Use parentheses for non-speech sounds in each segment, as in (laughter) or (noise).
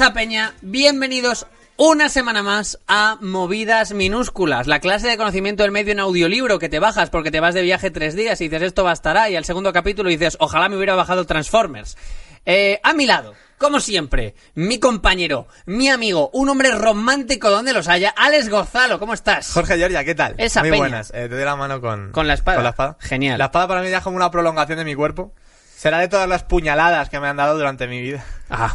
Esa peña! Bienvenidos una semana más a Movidas Minúsculas, la clase de conocimiento del medio en audiolibro que te bajas porque te vas de viaje tres días y dices esto bastará y al segundo capítulo dices ojalá me hubiera bajado Transformers. Eh, a mi lado, como siempre, mi compañero, mi amigo, un hombre romántico donde los haya, Alex Gozalo, ¿cómo estás? Jorge Giorgia, ¿qué tal? Esa Muy peña. buenas. Eh, te doy la mano con... Con la espada. Con la espada. Genial. La espada para mí ya es como una prolongación de mi cuerpo. Será de todas las puñaladas que me han dado durante mi vida. Ah,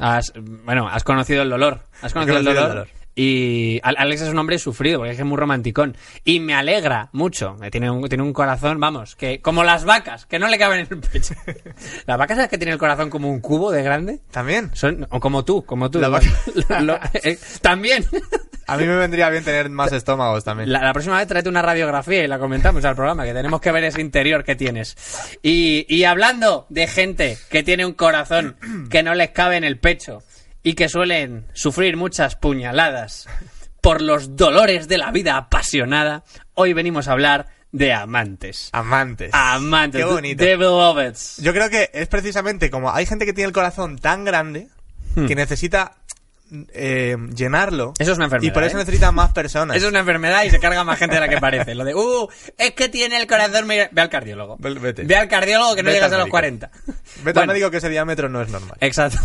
has, bueno, has conocido el dolor. Has conocido, el, conocido dolor. el dolor. Y Al- Alex es un hombre sufrido, porque es muy romanticón. Y me alegra mucho. Eh, Tiene un, tiene un corazón, vamos, que como las vacas, que no le caben en el pecho. (laughs) Las vacas es que tienen el corazón como un cubo de grande. ¿También? Son, o como tú, como tú. La Lo- eh, también. (laughs) A mí me vendría bien tener más (laughs) estómagos también. La, la próxima vez tráete una radiografía y la comentamos al programa, que tenemos que ver ese interior que tienes. Y, y hablando de gente que tiene un corazón que no les cabe en el pecho y que suelen sufrir muchas puñaladas por los dolores de la vida apasionada, hoy venimos a hablar de amantes. Amantes. Amantes. Qué bonito. De beloveds. Yo creo que es precisamente como hay gente que tiene el corazón tan grande Hmm. que necesita eh, llenarlo. Eso es una enfermedad, Y por eso ¿eh? necesita más personas. Es una enfermedad y se carga más gente de la que parece. Lo de, uh, es que tiene el corazón... Ve al cardiólogo. Ve- vete. Ve al cardiólogo que no Vete llegas al a los médico. 40. Vete al Bueno, médico que ese diámetro no es normal. Exacto.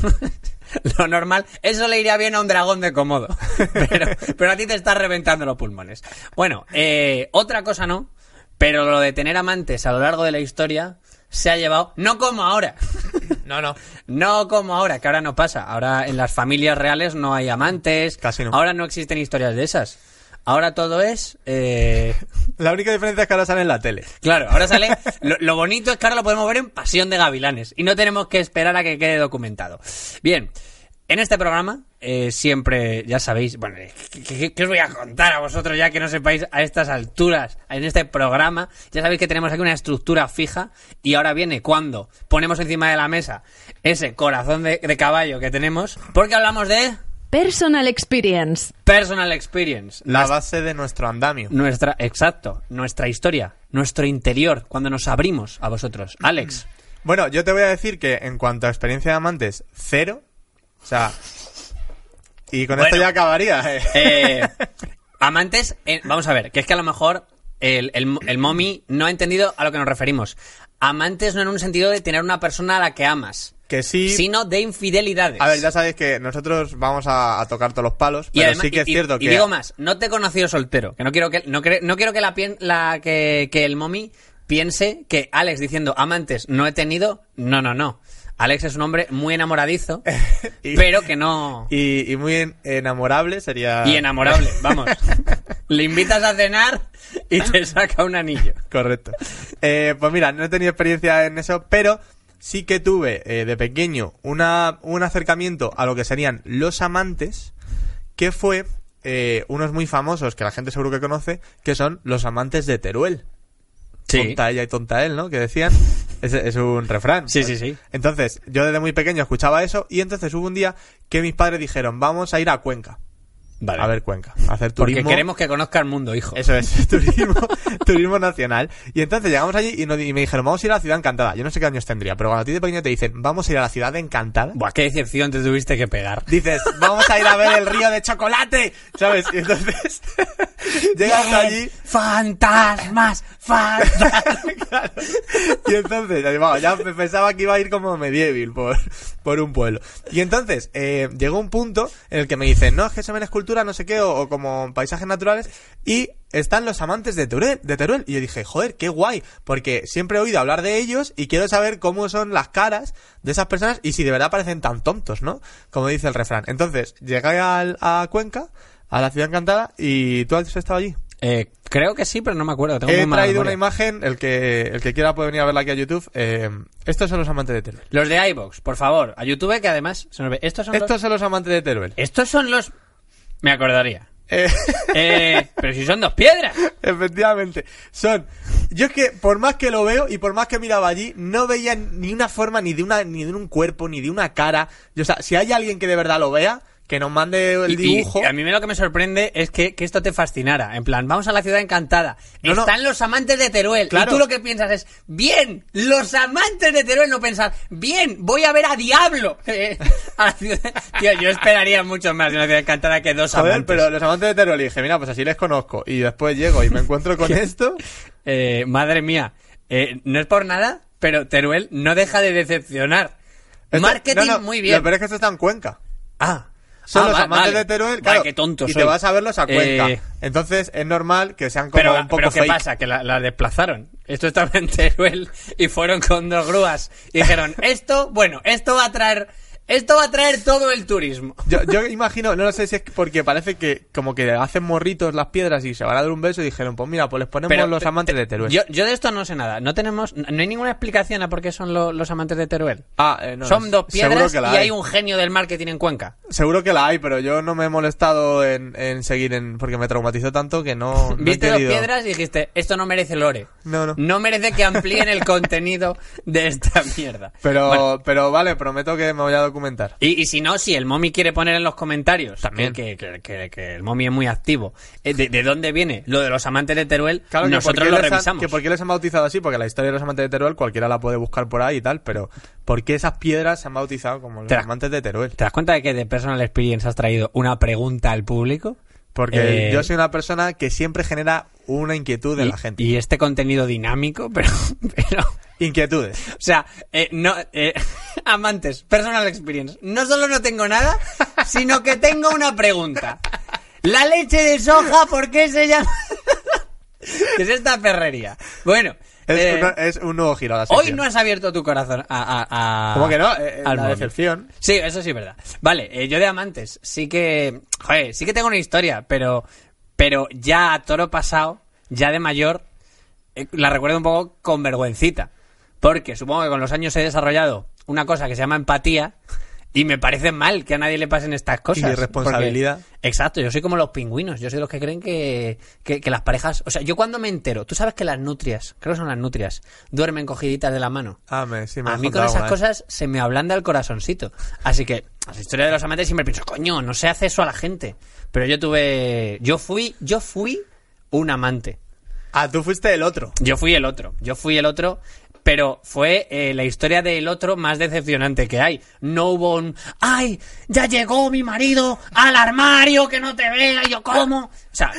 (laughs) Lo normal, eso le iría bien a un dragón de cómodo. (laughs) Pero, pero a ti te estás reventando los pulmones. Bueno, eh, otra cosa no, pero lo de tener amantes a lo largo de la historia se ha llevado, no como ahora. No, no. (laughs) No como ahora, que ahora no pasa. Ahora en las familias reales no hay amantes. Casi no. Ahora no existen historias de esas. Ahora todo es... eh, La única diferencia es que ahora sale en la tele. Claro, ahora sale. Lo, lo bonito es que ahora lo podemos ver en Pasión de Gavilanes y no tenemos que esperar a que quede documentado. Bien, en este programa eh, siempre, ya sabéis, bueno, eh, ¿qué, qué- qué os voy a contar a vosotros ya que no sepáis a estas alturas? En este programa, ya sabéis que tenemos aquí una estructura fija y ahora viene cuando ponemos encima de la mesa ese corazón de, de caballo que tenemos, porque hablamos de Personal Experience. personal experience. La base de nuestro andamio. Nuestra, exacto, nuestra historia, nuestro interior, cuando nos abrimos a vosotros. Alex, Bueno, yo te voy a decir que en cuanto a experiencia de amantes, cero. O sea. Y con esto ya acabaría. eh. eh, (laughs) amantes, eh, vamos a ver, que es que a lo mejor el, el, el mommy no ha entendido a lo que nos referimos. Amantes no en un sentido de tener una persona a la que amas, Que sí. sino de infidelidades. A ver, ya sabéis que nosotros vamos a, a tocar todos los palos. y pero además, sí que es y- cierto y que. digo más, no te he conocido soltero, que no quiero que no, cre- no quiero que la, pien- la que, que el mommy piense que Alex diciendo amantes no he tenido, no, no, no. Alex es un hombre muy enamoradizo, (laughs) Y- pero que no Y, y muy en- enamorable sería. y enamorable, vamos. (laughs) Le invitas a cenar y te saca un anillo. Correcto. Eh, pues mira, no he tenido experiencia en eso, pero sí que tuve eh, de pequeño una, un acercamiento a lo que serían los amantes, que fue eh, unos muy famosos que la gente seguro que conoce, que son los amantes de Teruel. Tonta ella y tonta él, ¿no? Que decían. Es, es un refrán. Sí, sí, sí. Entonces, yo desde muy pequeño escuchaba eso y entonces hubo un día que mis padres dijeron, vamos a ir a Cuenca. Vale. A ver Cuenca. A hacer Porque turismo. queremos que conozca el mundo, hijo. Eso es, (laughs) turismo, turismo nacional. Y entonces llegamos allí y, nos- y me dijeron, vamos a ir a la ciudad encantada. Yo no sé qué años tendría, pero cuando a ti de pequeño te dicen, vamos a ir a la ciudad encantada, Buah, qué decepción te tuviste que pegar. dices, vamos a ir a ver el río de chocolate, ¿sabes? Y entonces (laughs) llegas allí ¡Fantasmas! ¡Fantasmas! (laughs) Claro. Y entonces, vamos, ya me pensaba que iba a ir como medieval por, por un pueblo. Y entonces, eh, llegó un punto en el que me dicen, no, es que se ven no sé qué, o, o como paisajes naturales, y están los amantes de Teruel, de Teruel. Y yo dije, joder, qué guay, porque siempre he oído hablar de ellos y quiero saber cómo son las caras de esas personas y si de verdad parecen tan tontos, ¿no? Como dice el refrán. Entonces, llegué al- a Cuenca, a la ciudad encantada. ¿Y tú has estado allí? Eh, creo que sí, pero no me acuerdo. Tengo He muy traído una imagen, el que, el que quiera puede venir a verla aquí a YouTube. Eh, estos son los amantes de Teruel. Los de iBox, por favor, a YouTube que además se nos ve. Estos son Estos los... son los amantes de Teruel. Estos son los... Me acordaría. Eh, Eh, pero si son dos piedras. (laughs) efectivamente. Son. Yo es que, por más que lo veo y por más que miraba allí, no veía ni una forma, ni de una, ni de un cuerpo, ni de una cara. Yo, o sea, si hay alguien que de verdad lo vea, que nos mande el Y- dibujo. y a mí me lo que me sorprende es que, que esto te fascinara. En plan, vamos a la ciudad encantada. No, no. Están los amantes de Teruel. Claro. Y tú lo que piensas es, bien, los amantes de Teruel. No pensar, bien, voy a ver a Diablo. Eh, (laughs) a la ciudad- Tío, yo esperaría mucho más de una ciudad encantada que dos Joder, amantes. pero los amantes de Teruel, y dije, mira, pues así les conozco. Y después llego y me encuentro con (laughs) esto. Eh, madre mía, eh, no es por nada, pero Teruel no deja de decepcionar. Esto- Marketing no, no, muy bien. Lo peor es que esto está en Cuenca. Ah, Son Ah, los amantes vale. de Teruel, Vale, claro. qué tonto y soy. te vas a verlos a Cuenca. Eh, Entonces es normal que sean como Pero, un poco pero ¿qué fake. pasa? Que la, la desplazaron. Esto estaba en Teruel y fueron con dos grúas y dijeron, esto, bueno, esto va a traer, esto va a traer todo el turismo. Yo, yo imagino, no lo sé si es porque parece que como que hacen morritos las piedras y se van a dar un beso y dijeron, pues mira, pues les ponemos los pe- amantes te- de Teruel. Yo, yo de esto no sé nada. No tenemos, no hay ninguna explicación a por qué son lo- los amantes de Teruel. Ah, eh, no, son dos seguro piedras que la y hay un genio del marketing en Cuenca. Seguro que la hay, pero yo no me he molestado en, en seguir en... porque me traumatizó tanto que no, (laughs) no he Viste dos querido- piedras y dijiste, esto no merece lore. No, no. No merece que amplíen el contenido de esta mierda. Pero, pero vale, prometo que me voy a documentar. Y, y si no, si el momi quiere poner en los comentarios También. Que, que, que- que el momi es muy activo, eh, de, de dónde viene lo de los amantes de Teruel, Claro nosotros lo han, revisamos. que por qué les han bautizado así, porque la historia de los amantes de Teruel cualquiera la puede buscar por ahí y tal, pero ¿por qué esas piedras se han bautizado como los amantes de Teruel? ¿Te das cuenta de que de Personal Experience has traído una pregunta al público? Porque Eh, yo soy una persona que siempre genera una inquietud en y, la gente. y este contenido dinámico, (laughs) pero... pero Inquietudes. o sea, eh, no, eh, (laughs) amantes, Personal Experience. No solo no tengo nada, sino que tengo una pregunta. La leche de soja, ¿por qué se llama...? (laughs) ¿Qué es esta perrería? Bueno... Es, eh, uno- es un nuevo giro a la Hoy no has abierto tu corazón a... a, a- ¿Cómo que no? Eh, al la decepción. Sí, eso sí es verdad. Vale, eh, yo de amantes, sí que... Joder, sí que tengo una historia, pero... Pero ya a toro pasado, ya de mayor, la recuerdo un poco con vergüencita. Porque supongo que con los años he desarrollado una cosa que se llama empatía y me parece mal que a nadie le pasen estas cosas. Y responsabilidad. porque- exacto, yo soy como los pingüinos, yo soy de los que creen que, que, que las parejas... O sea, yo cuando me entero, tú sabes que las nutrias, creo que son las nutrias, duermen cogiditas de la mano. Ah, me, sí, me A mí con esas cosas se me ablanda el corazoncito. Así que, la historia de los amantes siempre pienso, coño, no se hace eso a la gente. Pero yo tuve. Yo fui. Yo fui un amante. Ah, tú fuiste el otro. Yo fui el otro. Yo fui el otro. Pero fue eh, la historia del otro más decepcionante que hay. No hubo un. ¡Ay! ¡Ya llegó mi marido al armario! ¡Que no te vea! Y yo, ¿cómo? O sea,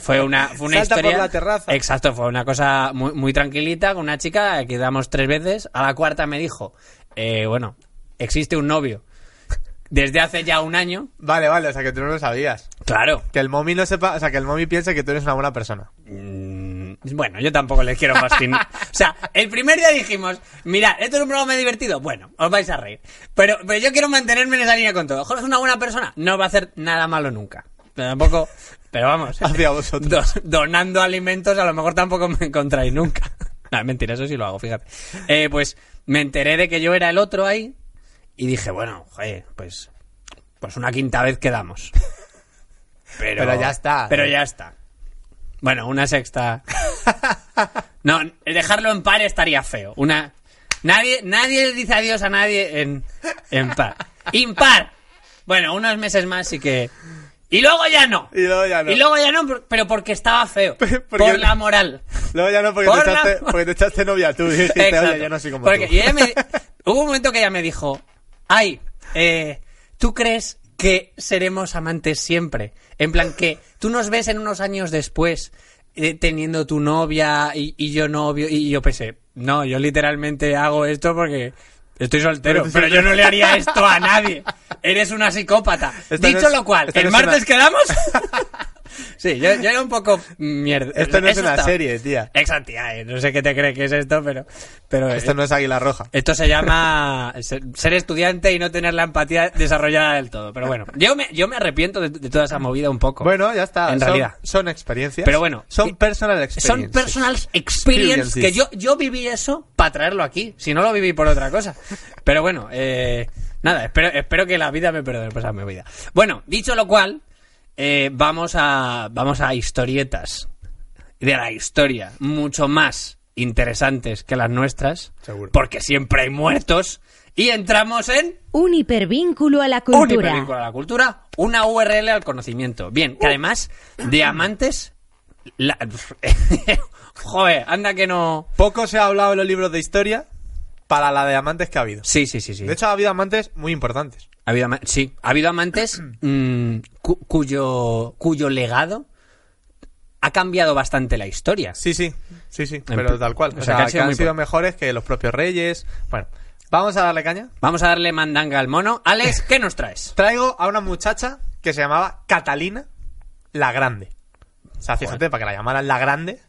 fue una, fue una (laughs) Salta por historia. la terraza. Exacto, fue una cosa muy, muy tranquilita con una chica que damos tres veces. A la cuarta me dijo: eh, Bueno, existe un novio desde hace ya un año. Vale, vale, o sea que tú no lo sabías. Claro. Que el mommy no sepa, o sea, que el mommy piense que tú eres una buena persona. Mm, Bueno, yo tampoco les quiero fascinar. (laughs) O sea, el primer día dijimos, mirad, esto es un programa divertido. Bueno, os vais a reír. Pero, pero yo quiero mantenerme en esa línea con todo. Jorge es una buena persona, no va a hacer nada malo nunca. Pero tampoco, pero vamos. (laughs) Hacia vosotros. do- donando alimentos a lo mejor tampoco me encontráis nunca. (laughs) No, es mentira, eso sí lo hago, fíjate. Eh, pues me enteré de que yo era el otro ahí y dije, bueno, joder, pues, pues una quinta vez quedamos. Pero, Pero ya está. Pero ya está. Bueno, una sexta. No, dejarlo en par estaría feo. Una. Nadie, nadie dice adiós a nadie en, en par. Impar. Bueno, unos meses más sí que. Y luego ya no. Y luego ya no. Y luego ya no, pero porque estaba feo. (laughs) Porque- Por la moral. Luego ya no, porque, Por te la- echaste, porque te echaste novia tú y dijiste, Exacto. oye, yo no soy como Porque tú. y ella me- hubo un momento que ella me dijo, ay, eh, ¿tú crees que seremos amantes siempre? En plan que tú nos ves en unos años después eh, teniendo tu novia y, y yo novio y yo pensé, no, yo literalmente hago esto porque estoy soltero, Pero yo no le haría esto a nadie. Eres una psicópata. Esta no Dicho es- lo cual, el no martes una- quedamos. (laughs) Sí, yo, yo era un poco mierda. Esto no es una está- serie, tía. Exacto, tía, eh, no sé qué te crees que es esto, pero... pero Esto no es Águila Roja. Esto se llama ser, estudiante y no tener la empatía desarrollada del todo. Pero bueno, yo me, yo me arrepiento de, de toda esa movida un poco. Bueno, ya está. En son, realidad. son experiencias. Pero bueno, Son personal experiences. Son personal experience que yo, yo viví eso para traerlo aquí. Si no lo viví por otra cosa. Pero bueno, eh, nada, espero, espero que la vida me perdone por esa movida. Bueno, dicho lo cual, eh, vamos a, vamos a historietas de la historia mucho más interesantes que las nuestras. Seguro. Porque siempre hay muertos. Y entramos en Un hipervínculo a la un cultura. hipervínculo a la cultura, una URL al conocimiento. Bien, que además, diamantes. la- (laughs) Joder, anda que no. Poco se ha hablado en los libros de historia para la de amantes que ha habido. Sí, sí, sí, sí. De hecho, ha habido amantes muy importantes. Ha habido, sí, ha habido amantes (clears throat) mm, cu- cuyo, cuyo legado ha cambiado bastante la historia. Sí, sí, sí, sí, pero tal cual. o O, sea, que han que sido han muy sido mejores que los propios reyes. Bueno, vamos a darle caña. Vamos a darle mandanga al mono. Alex, ¿qué nos traes? (laughs) Traigo a una muchacha que se llamaba Catalina la Grande. O sea, fíjate, para que la llamaran la Grande,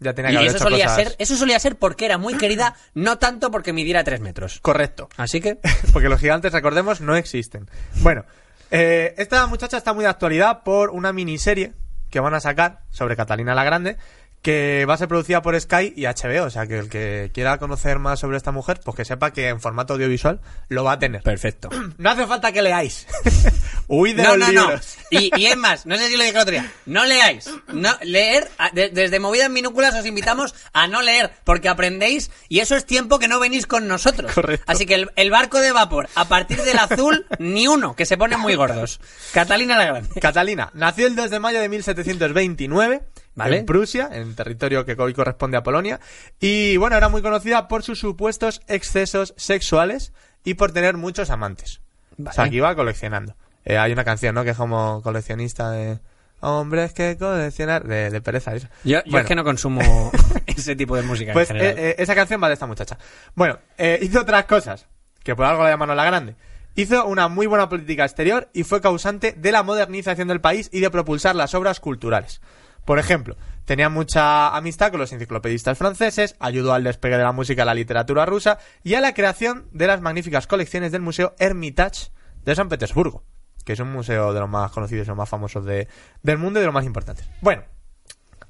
ya tenía que Y haber eso hecho solía cosas- ser, eso solía ser porque era muy querida, no tanto porque midiera tres metros. Correcto. Así que, (laughs) Porque los gigantes, recordemos, no existen. Bueno, eh, esta muchacha está muy de actualidad por una miniserie que van a sacar sobre Catalina la Grande, que va a ser producida por Sky y HBO. O sea, que el que quiera conocer más sobre esta mujer, pues que sepa que en formato audiovisual lo va a tener. perfecto. (clears throat) No hace falta que leáis. (laughs) Huid de No, los no, no. Y, y es más, no sé si lo dije el otro día. No leáis. No, leer, a- de- desde Movidas Minúsculas os invitamos a no leer, porque aprendéis y eso es tiempo que no venís con nosotros. Correcto. Así que el, el barco de vapor, a partir del azul, (laughs) ni uno, que se ponen muy gordos. Catalina la Grande. Catalina nació el 2 de mayo de 1729 Vale. en Prusia, en territorio que hoy corresponde a Polonia. Y bueno, era muy conocida por sus supuestos excesos sexuales y por tener muchos amantes. O sea, que iba coleccionando. Eh, hay una canción, ¿no? Que es como coleccionista de hombres que coleccionar de, de pereza. Eso. Yo, yo Bueno. es que no consumo (laughs) ese tipo de música Pues en general. eh, eh, esa canción va de esta muchacha. Bueno, eh, hizo otras cosas, que por algo la llamaron la grande. Hizo una muy buena política exterior y fue causante de la modernización del país y de propulsar las obras culturales. Por ejemplo, tenía mucha amistad con los enciclopedistas franceses, ayudó al despegue de la música y la literatura rusa y a la creación de las magníficas colecciones del Museo Hermitage de San Petersburgo, que es un museo de los más conocidos y los más famosos de- del mundo y de los más importantes. Bueno,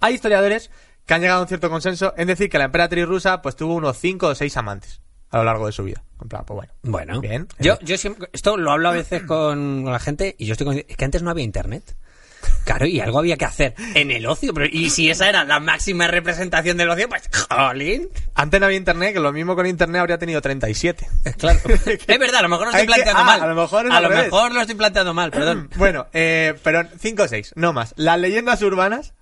hay historiadores que han llegado a un cierto consenso en decir que la emperatriz rusa pues tuvo unos 5 o 6 amantes a lo largo de su vida. En plan, pues bueno. Bueno, Bien. Yo, yo siempre, esto lo hablo a veces con, con la gente y yo estoy con, es que antes no había internet. Claro, y algo había que hacer en el ocio. Pero, y si esa era la máxima representación del ocio, pues, jolín. Antes no había internet, que lo mismo con internet habría tenido 37. Claro. (laughs) Es verdad, a lo mejor lo estoy Hay que- planteando ah, mal. a lo mejor es A mejor lo estoy planteando mal, perdón. (clears throat) Bueno, eh, pero 5 o 6, no más. Las leyendas urbanas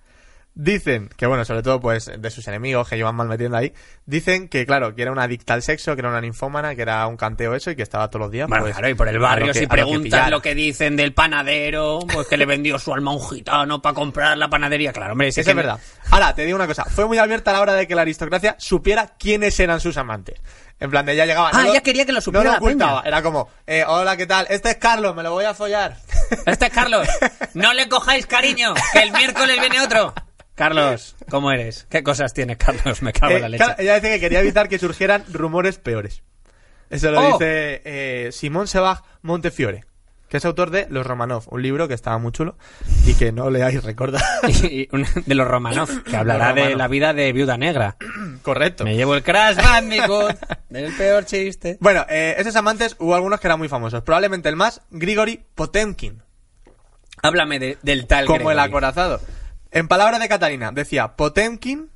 dicen, que bueno, sobre todo pues de sus enemigos que llevan mal metiendo ahí, dicen que claro, que era una adicta al sexo, que era una ninfómana, que era un canteo eso y que estaba todos los días. Bueno, pues, claro, y por el barrio, que- si a lo que preguntas lo que dicen del panadero, pues que le vendió su alma a un gitano para comprar la panadería. Claro, hombre, si Eso es verdad. Ahora, te digo una cosa. Fue muy abierta a la hora de que la aristocracia supiera quiénes eran sus amantes. En plan, de ella llegaba... Ah, no lo- ella quería que lo supiera No lo peña. ocultaba. Era como, eh, hola, ¿qué tal? Este es Carlos, me lo voy a follar. Este es Carlos. (laughs) No le cojáis cariño, que el miércoles viene otro. Carlos, ¿cómo eres? ¿Qué cosas tienes, Carlos? Me cago en la Eh, leche. ella dice que quería evitar que surgieran rumores peores. Eso lo Oh. dice eh, Simón Sebag Montefiore, que es autor de Los Romanov, un libro que estaba muy chulo y que no leáis, recordad. (laughs) Y- y un- de los Romanov, que hablará de Romanov. la vida de Viuda Negra. (clears throat) Correcto. Me llevo el Crash Bandicoot del peor chiste. Bueno, eh, esos amantes hubo algunos que eran muy famosos. Probablemente el más, Grigori Potemkin. Háblame de- del tal como el Gregory. acorazado. En palabras de Catalina, decía, Potemkin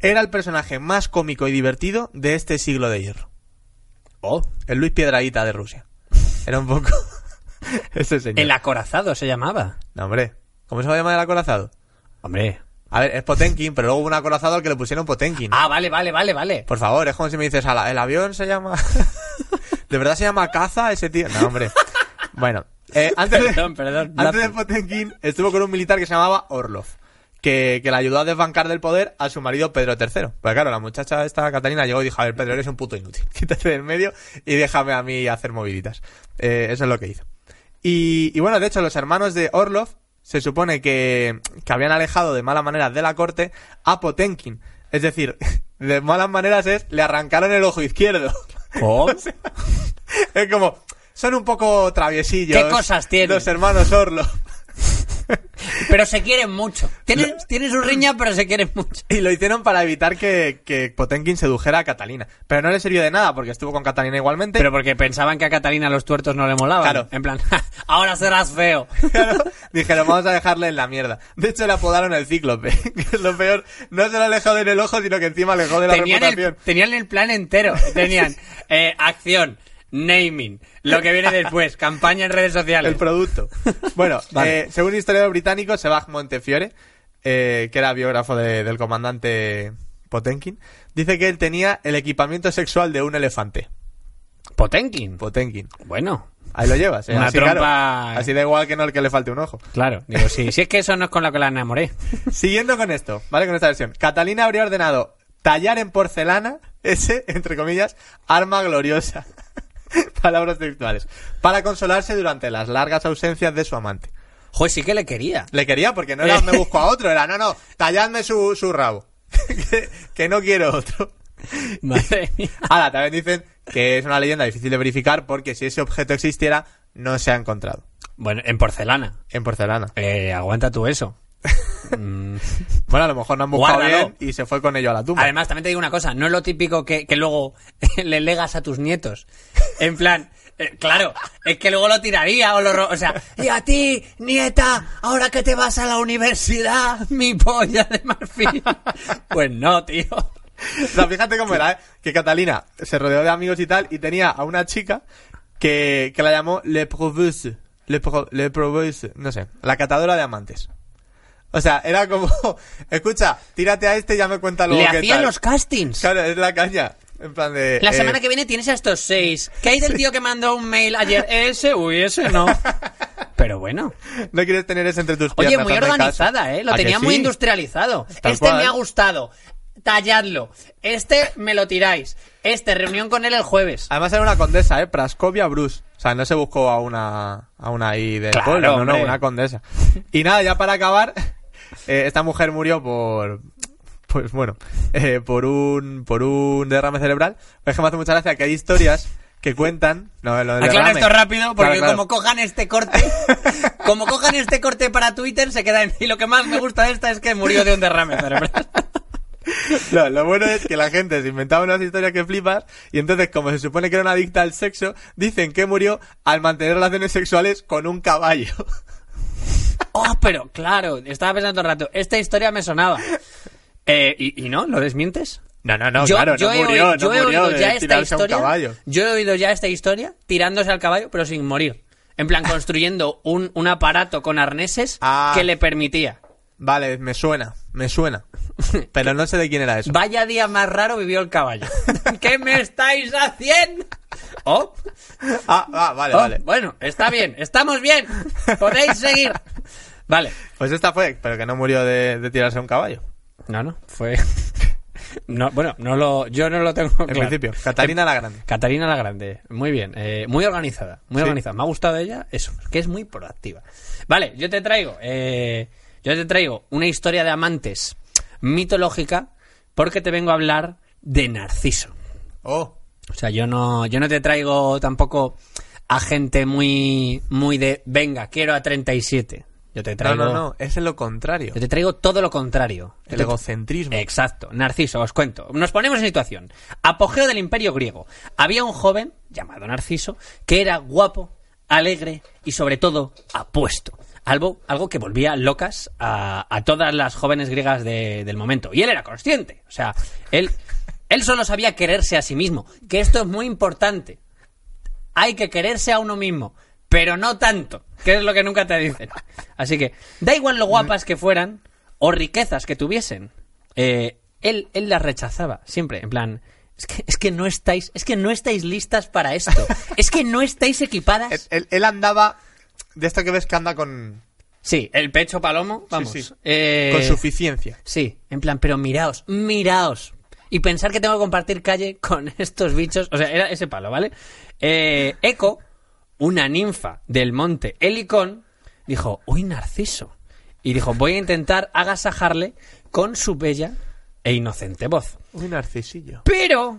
era el personaje más cómico y divertido de este siglo de hierro. Oh, El Luis Piedradita de Rusia. Era un poco (laughs) ese señor. el acorazado se llamaba. No, hombre. ¿Cómo se va a llamar el acorazado? Hombre. A ver, es Potemkin, pero luego hubo un acorazado al que le pusieron Potemkin. Ah, vale, vale, vale, vale. Por favor, es como si me dices, "Ala, ¿el avión se llama...? (laughs) ¿De verdad se llama caza ese tío? No, hombre. Bueno, eh, antes, de, Perdón, perdón, antes de. Potemkin estuvo con un militar que se llamaba Orlov, que, que le ayudó a desbancar del poder a su marido Pedro III. Pues claro, la muchacha esta, Catalina, llegó y dijo, a ver, Pedro, eres un puto inútil. (laughs) Quítate del medio y déjame a mí hacer moviditas. Eh, eso es lo que hizo. Y, y bueno, de hecho, los hermanos de Orlov se supone que, que habían alejado de malas maneras de la corte a Potenkin. Es decir, (laughs) de malas maneras es, le arrancaron el ojo izquierdo. ¿Oh? (laughs) Es como, son un poco traviesillos. ¿Qué cosas tienen? Los hermanos Orlo. Pero se quieren mucho. Tienen, tienen su riña, (clears throat) pero se quieren mucho. Y lo hicieron para evitar que, que Potenkin sedujera a Catalina. Pero no le sirvió de nada porque estuvo con Catalina igualmente. Pero porque pensaban que a Catalina los tuertos no le molaban. Claro. En plan, (laughs) ahora serás feo. (laughs) Claro, dijeron, vamos a dejarle en la mierda. De hecho, le apodaron el cíclope, (laughs) que es lo peor. No se lo alejó en el ojo, sino que encima alejó de la Tenían el, reputación. tenían el plan entero. Tenían eh, acción, naming, lo que viene después, campaña en redes sociales. El producto. Bueno, (laughs) Vale. eh, según un historiador británico, Sebag Montefiore, eh, que era biógrafo de- del comandante Potenkin, dice que él tenía el equipamiento sexual de un elefante. Potenkin. Potenkin. Bueno, Ahí lo llevas, ¿eh? Una así, claro, trompa- así da igual que no el que le falte un ojo. claro. Digo, sí, si es que eso no es con lo que la enamoré. (laughs) Siguiendo con esto, ¿vale? Con esta versión. Catalina habría ordenado tallar en porcelana ese, entre comillas, arma gloriosa. (laughs) Palabras textuales. Para consolarse durante las largas ausencias de su amante. Joder, sí que le quería. Le quería porque no era me busco a otro, era no, no, talladme su, su rabo. (laughs) que, que no quiero otro. Madre (laughs) mía. Ahora, también dicen que es una leyenda difícil de verificar porque si ese objeto existiera, no se ha encontrado. Bueno, en porcelana. En porcelana. Eh, aguanta tú eso. Mm. (laughs) Bueno, a lo mejor no han buscado Guárdalo. bien y se fue con ello a la tumba. Además, también te digo una cosa, no es lo típico que, que luego (laughs) le legas a tus nietos. En plan, eh, claro, es que luego lo tiraría o lo... ro- O sea, y a ti, nieta, ahora que te vas a la universidad, (laughs) mi polla de marfil. Pues no, tío. O sea, fíjate cómo era, ¿eh? Que Catalina se rodeó de amigos y tal, y tenía a una chica que, que la llamó Le Proveuse. Le, Pro- Le Proveuse, no sé, la catadora de amantes. O sea, era como, (laughs) escucha, tírate a este y ya me cuenta luego Le qué hacían tal. los castings. Claro, es la caña. En plan de... La eh, semana que viene tienes a estos seis. (laughs) ¿Qué hay del tío que mandó un mail ayer? (laughs) Ese, uy, ese no. Pero bueno. No quieres tener ese entre tus Oye, piernas. muy hazme caso. organizada, ¿eh? Lo ¿A que tenía muy industrializado. Tal este cual. me ha gustado. Talladlo. Este me lo tiráis. Este, reunión con él el jueves. Además era una condesa, ¿eh? Praskovia Bruce. O sea, no se buscó a una, a una ahí del Claro, pueblo, no, no, una condesa. Y nada, ya para acabar, eh, esta mujer murió por, pues bueno, eh, por un, por un derrame cerebral. Es que me hace mucha gracia que hay historias que cuentan, no, lo del Aclara derrame. esto rápido, porque Claro, claro. como cojan este corte, (laughs) como cojan este corte para Twitter, se queda en... Y lo que más me gusta de esta es que murió de un derrame cerebral. (laughs) No, lo bueno es que la gente se inventaba unas historias que flipas y entonces como se supone que era una adicta al sexo, dicen que murió al mantener relaciones sexuales con un caballo. Oh, pero claro, estaba pensando todo el rato, esta historia me sonaba. Eh, ¿y, y no? ¿Lo desmientes? No, no, no, yo, claro, yo no murió, oído, yo no he murió oído ya esta historia. caballo. Yo he oído ya esta historia tirándose al caballo, pero sin morir. En plan, construyendo un, un aparato con arneses Ah. que le permitía. Vale, me suena, me suena. (laughs) Pero no sé de quién era eso. Vaya día más raro vivió el caballo. (laughs) ¿Qué me estáis haciendo? Oh, Ah, ah, vale, oh, vale. bueno, está bien, estamos bien. Podéis seguir. Vale. Pues esta fue, pero que no murió de, de tirarse a un caballo. No, no, fue. (laughs) No, bueno, no lo, yo no lo tengo En claro. principio, Catarina la Grande. Catarina la Grande, muy bien, eh, muy organizada, muy Sí. organizada. Me ha gustado ella eso, que es muy proactiva. Vale, yo te traigo, eh, yo te traigo una historia de amantes mitológica porque te vengo a hablar de Narciso. Oh, O sea, yo no, yo no te traigo tampoco a gente muy, muy de, venga, quiero a 37. Yo te no, traigo, no, no, es lo contrario. yo te traigo todo lo contrario. El te- egocentrismo. Exacto, Narciso, os cuento. Nos ponemos en situación. Apogeo del Imperio griego. Había un joven llamado Narciso que era guapo, alegre y sobre todo apuesto. Algo, algo que volvía locas a, a todas las jóvenes griegas de- del momento. Y él era consciente. O sea, él, él solo sabía quererse a sí mismo. Que esto es muy importante. Hay que quererse a uno mismo, pero no tanto, que es lo que nunca te dicen. Así que, da igual lo guapas que fueran o riquezas que tuviesen. eh, él, él las rechazaba, siempre, en plan, es que, es que no estáis, es que no estáis listas para esto. Es que no estáis equipadas. (laughs) él- él andaba de esto que ves que anda con, Sí, el pecho palomo, vamos. Sí, sí. eh, con suficiencia. Sí, en plan, pero miraos, miraos. Y pensar que tengo que compartir calle con (laughs) estos bichos. O sea, era ese palo, ¿vale? Eh, Eco, una ninfa del monte Helicón, dijo, uy, Narciso, y dijo, voy a intentar agasajarle con su bella e inocente voz. Un narcisillo. Pero,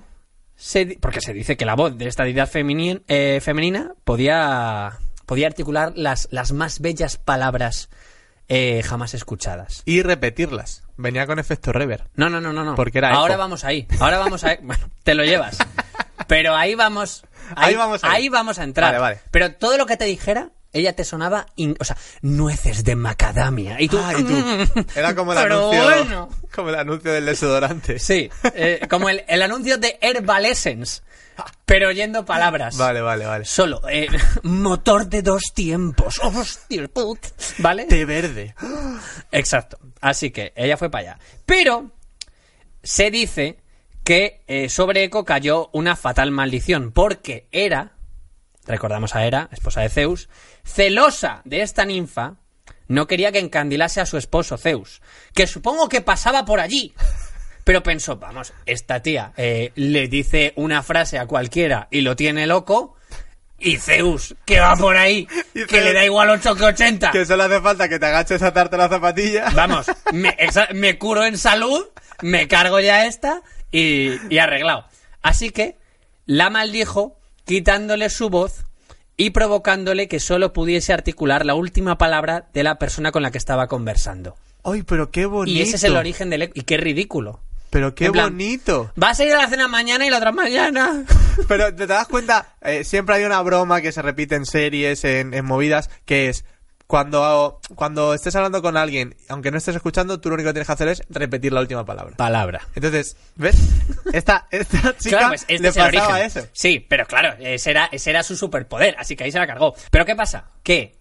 se porque se dice que la voz de esta deidad feminin- eh, femenina podía, podía articular las, las más bellas palabras eh, jamás escuchadas. Y repetirlas. Venía con efecto rever. No, no, no, no, no. Porque era Ahora eco. vamos ahí. Ahora vamos a... (laughs) Bueno, te lo llevas. Pero ahí vamos... Ahí vamos a ahí vamos a entrar. Vale, vale. Pero todo lo que te dijera, ella te sonaba... in- O sea, nueces de macadamia. Y tú... Ah, y tú. (laughs) Era como el Pero anuncio. bueno. (laughs) Como el anuncio del desodorante. Sí, eh, como el, el anuncio de Herbal Essence, pero oyendo palabras. Vale, vale, vale. Solo, eh, (laughs) motor de dos tiempos. Hostia, put. ¿Vale? Té verde. Exacto. Así que ella fue para allá. Pero se dice que eh, sobre Eco cayó una fatal maldición, porque Hera, recordamos a Hera, esposa de Zeus, celosa de esta ninfa, no quería que encandilase a su esposo Zeus, que supongo que pasaba por allí. Pero pensó, vamos, esta tía eh, le dice una frase a cualquiera y lo tiene loco, y Zeus, que va por ahí, que Zeus- le da igual 8 que 80. Que solo hace falta que te agaches a atarte la zapatilla. Vamos, me curo en salud, me cargo ya esta y, y arreglado. Así que la maldijo quitándole su voz y provocándole que solo pudiese articular la última palabra de la persona con la que estaba conversando. Ay, pero qué bonito. Y ese es el origen del... Y qué ridículo. Pero qué plan- bonito. Vas a ir a la cena mañana y la otra mañana. (laughs) Pero te das cuenta, Eh, siempre hay una broma que se repite en series, en, en movidas, que es cuando, cuando estés hablando con alguien, aunque no estés escuchando, tú lo único que tienes que hacer es repetir la última palabra. Palabra. Entonces, ¿ves? Esta, esta chica Claro, pues este le el pasaba eso. Sí, pero claro, ese era, ese era su superpoder, así que ahí se la cargó. Pero ¿qué pasa? Que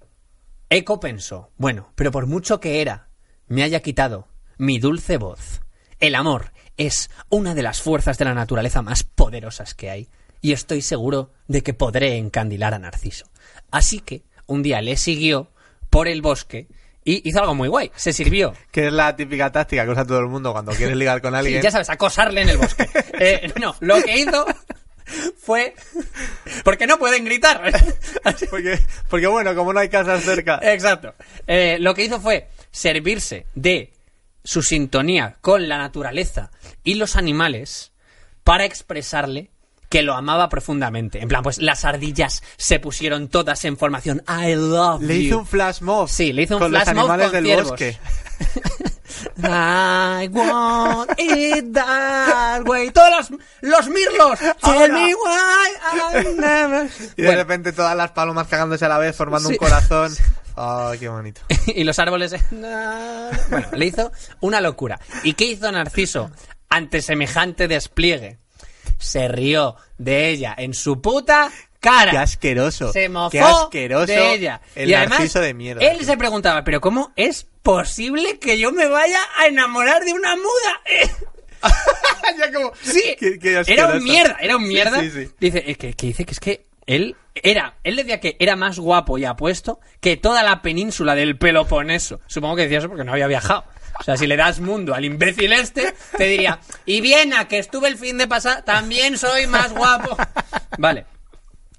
Eco pensó, bueno, pero por mucho que era me haya quitado mi dulce voz, el amor es una de las fuerzas de la naturaleza más poderosas que hay, y estoy seguro de que podré encandilar a Narciso. Así que un día le siguió por el bosque y hizo algo muy guay, se sirvió (laughs) Que es la típica táctica que usa todo el mundo cuando quieres ligar con Sí, alguien. ya sabes, acosarle en el bosque. (laughs) Eh, no, lo que hizo fue... Porque no pueden gritar. (laughs) Porque bueno, como no hay casas cerca. Exacto. Eh, lo que hizo fue servirse de su sintonía con la naturaleza y los animales para expresarle que lo amaba profundamente. En plan, pues las ardillas se pusieron todas en formación I love Le you. hizo un flash mob. Sí, le hizo un con flash los mob animales con del ciervos. bosque. (laughs) I want it that way. Todos los, los mirlos. (laughs) Tell me why I never. (laughs) Y de Bueno, repente todas las palomas cagándose a la vez, formando Sí. un corazón. Ay, qué bonito. y los árboles. Bueno, le hizo una locura. ¿Y qué hizo Narciso ante semejante despliegue? Se rió de ella en su puta cara. Qué asqueroso. Se mofó Qué asqueroso. de ella. El y además, de mierda. él se preguntaba, pero ¿cómo es posible que yo me vaya a enamorar de una muda? (laughs) ya como... Sí, Qué- qué era un mierda, era un Sí, mierda. sí, sí. Dice, es que, que dice que es que él era, él decía que era más guapo y apuesto que toda la península del Peloponeso. Supongo que decía eso porque no había viajado. O sea, si le das mundo al imbécil este, te diría, y Viena, que estuve el fin de pasar, también soy más guapo. Vale.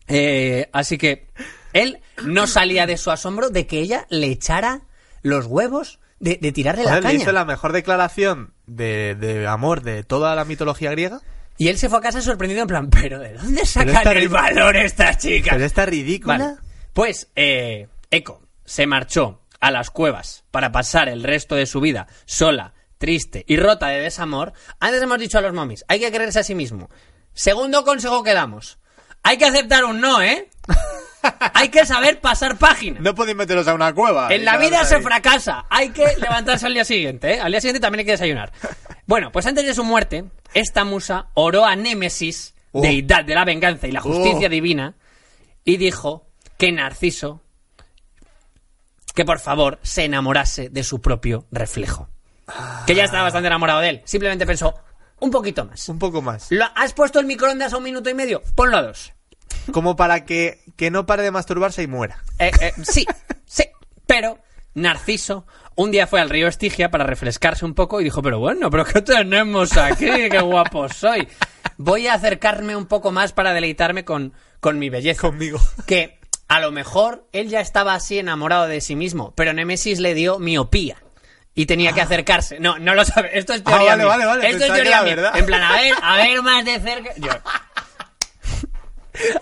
Eh, así que él no salía de su asombro de que ella le echara los huevos de, de tirarle la Joder, le caña. hizo la mejor declaración de, de amor de toda la mitología griega. Y él se fue a casa sorprendido en plan, pero ¿de dónde sacan el valor estas chicas? Pero esta ridícula. Vale. Pues eh, Eco se marchó a las cuevas para pasar el resto de su vida sola, triste y rota de desamor. Antes hemos dicho a los momis, hay que creerse a sí mismo. Segundo consejo que damos, hay que aceptar un no, ¿eh? (laughs) hay que saber pasar página. No podéis meteros a una cueva. En la vida se ahí. fracasa. Hay que (laughs) levantarse al día siguiente, ¿eh? Al día siguiente también hay que desayunar. Bueno, pues antes de su muerte, esta musa oró a Némesis, Oh. deidad de la venganza y la justicia Oh. divina, y dijo que Narciso, que por favor se enamorase de su propio reflejo. Que ya estaba bastante enamorado de él. Simplemente pensó, un poquito más. Un poco más. ¿Lo- ¿Has puesto el microondas a un minuto y medio? Ponlo a dos. Como para que, que no pare de masturbarse y muera. Eh, eh, sí, sí, pero Narciso un día fue al río Estigia para refrescarse un poco y dijo, pero bueno, pero ¿qué tenemos aquí? ¡Qué guapo soy! Voy a acercarme un poco más para deleitarme con, con mi belleza. Conmigo. Que a lo mejor él ya estaba así enamorado de sí mismo, pero Nemesis le dio miopía. Y tenía que acercarse. No, no lo sabe. Esto es teoría Ah, vale, vale, vale. Esto es teoría era mía. verdad. En plan, a ver, a ver más de cerca. (laughs) Yo.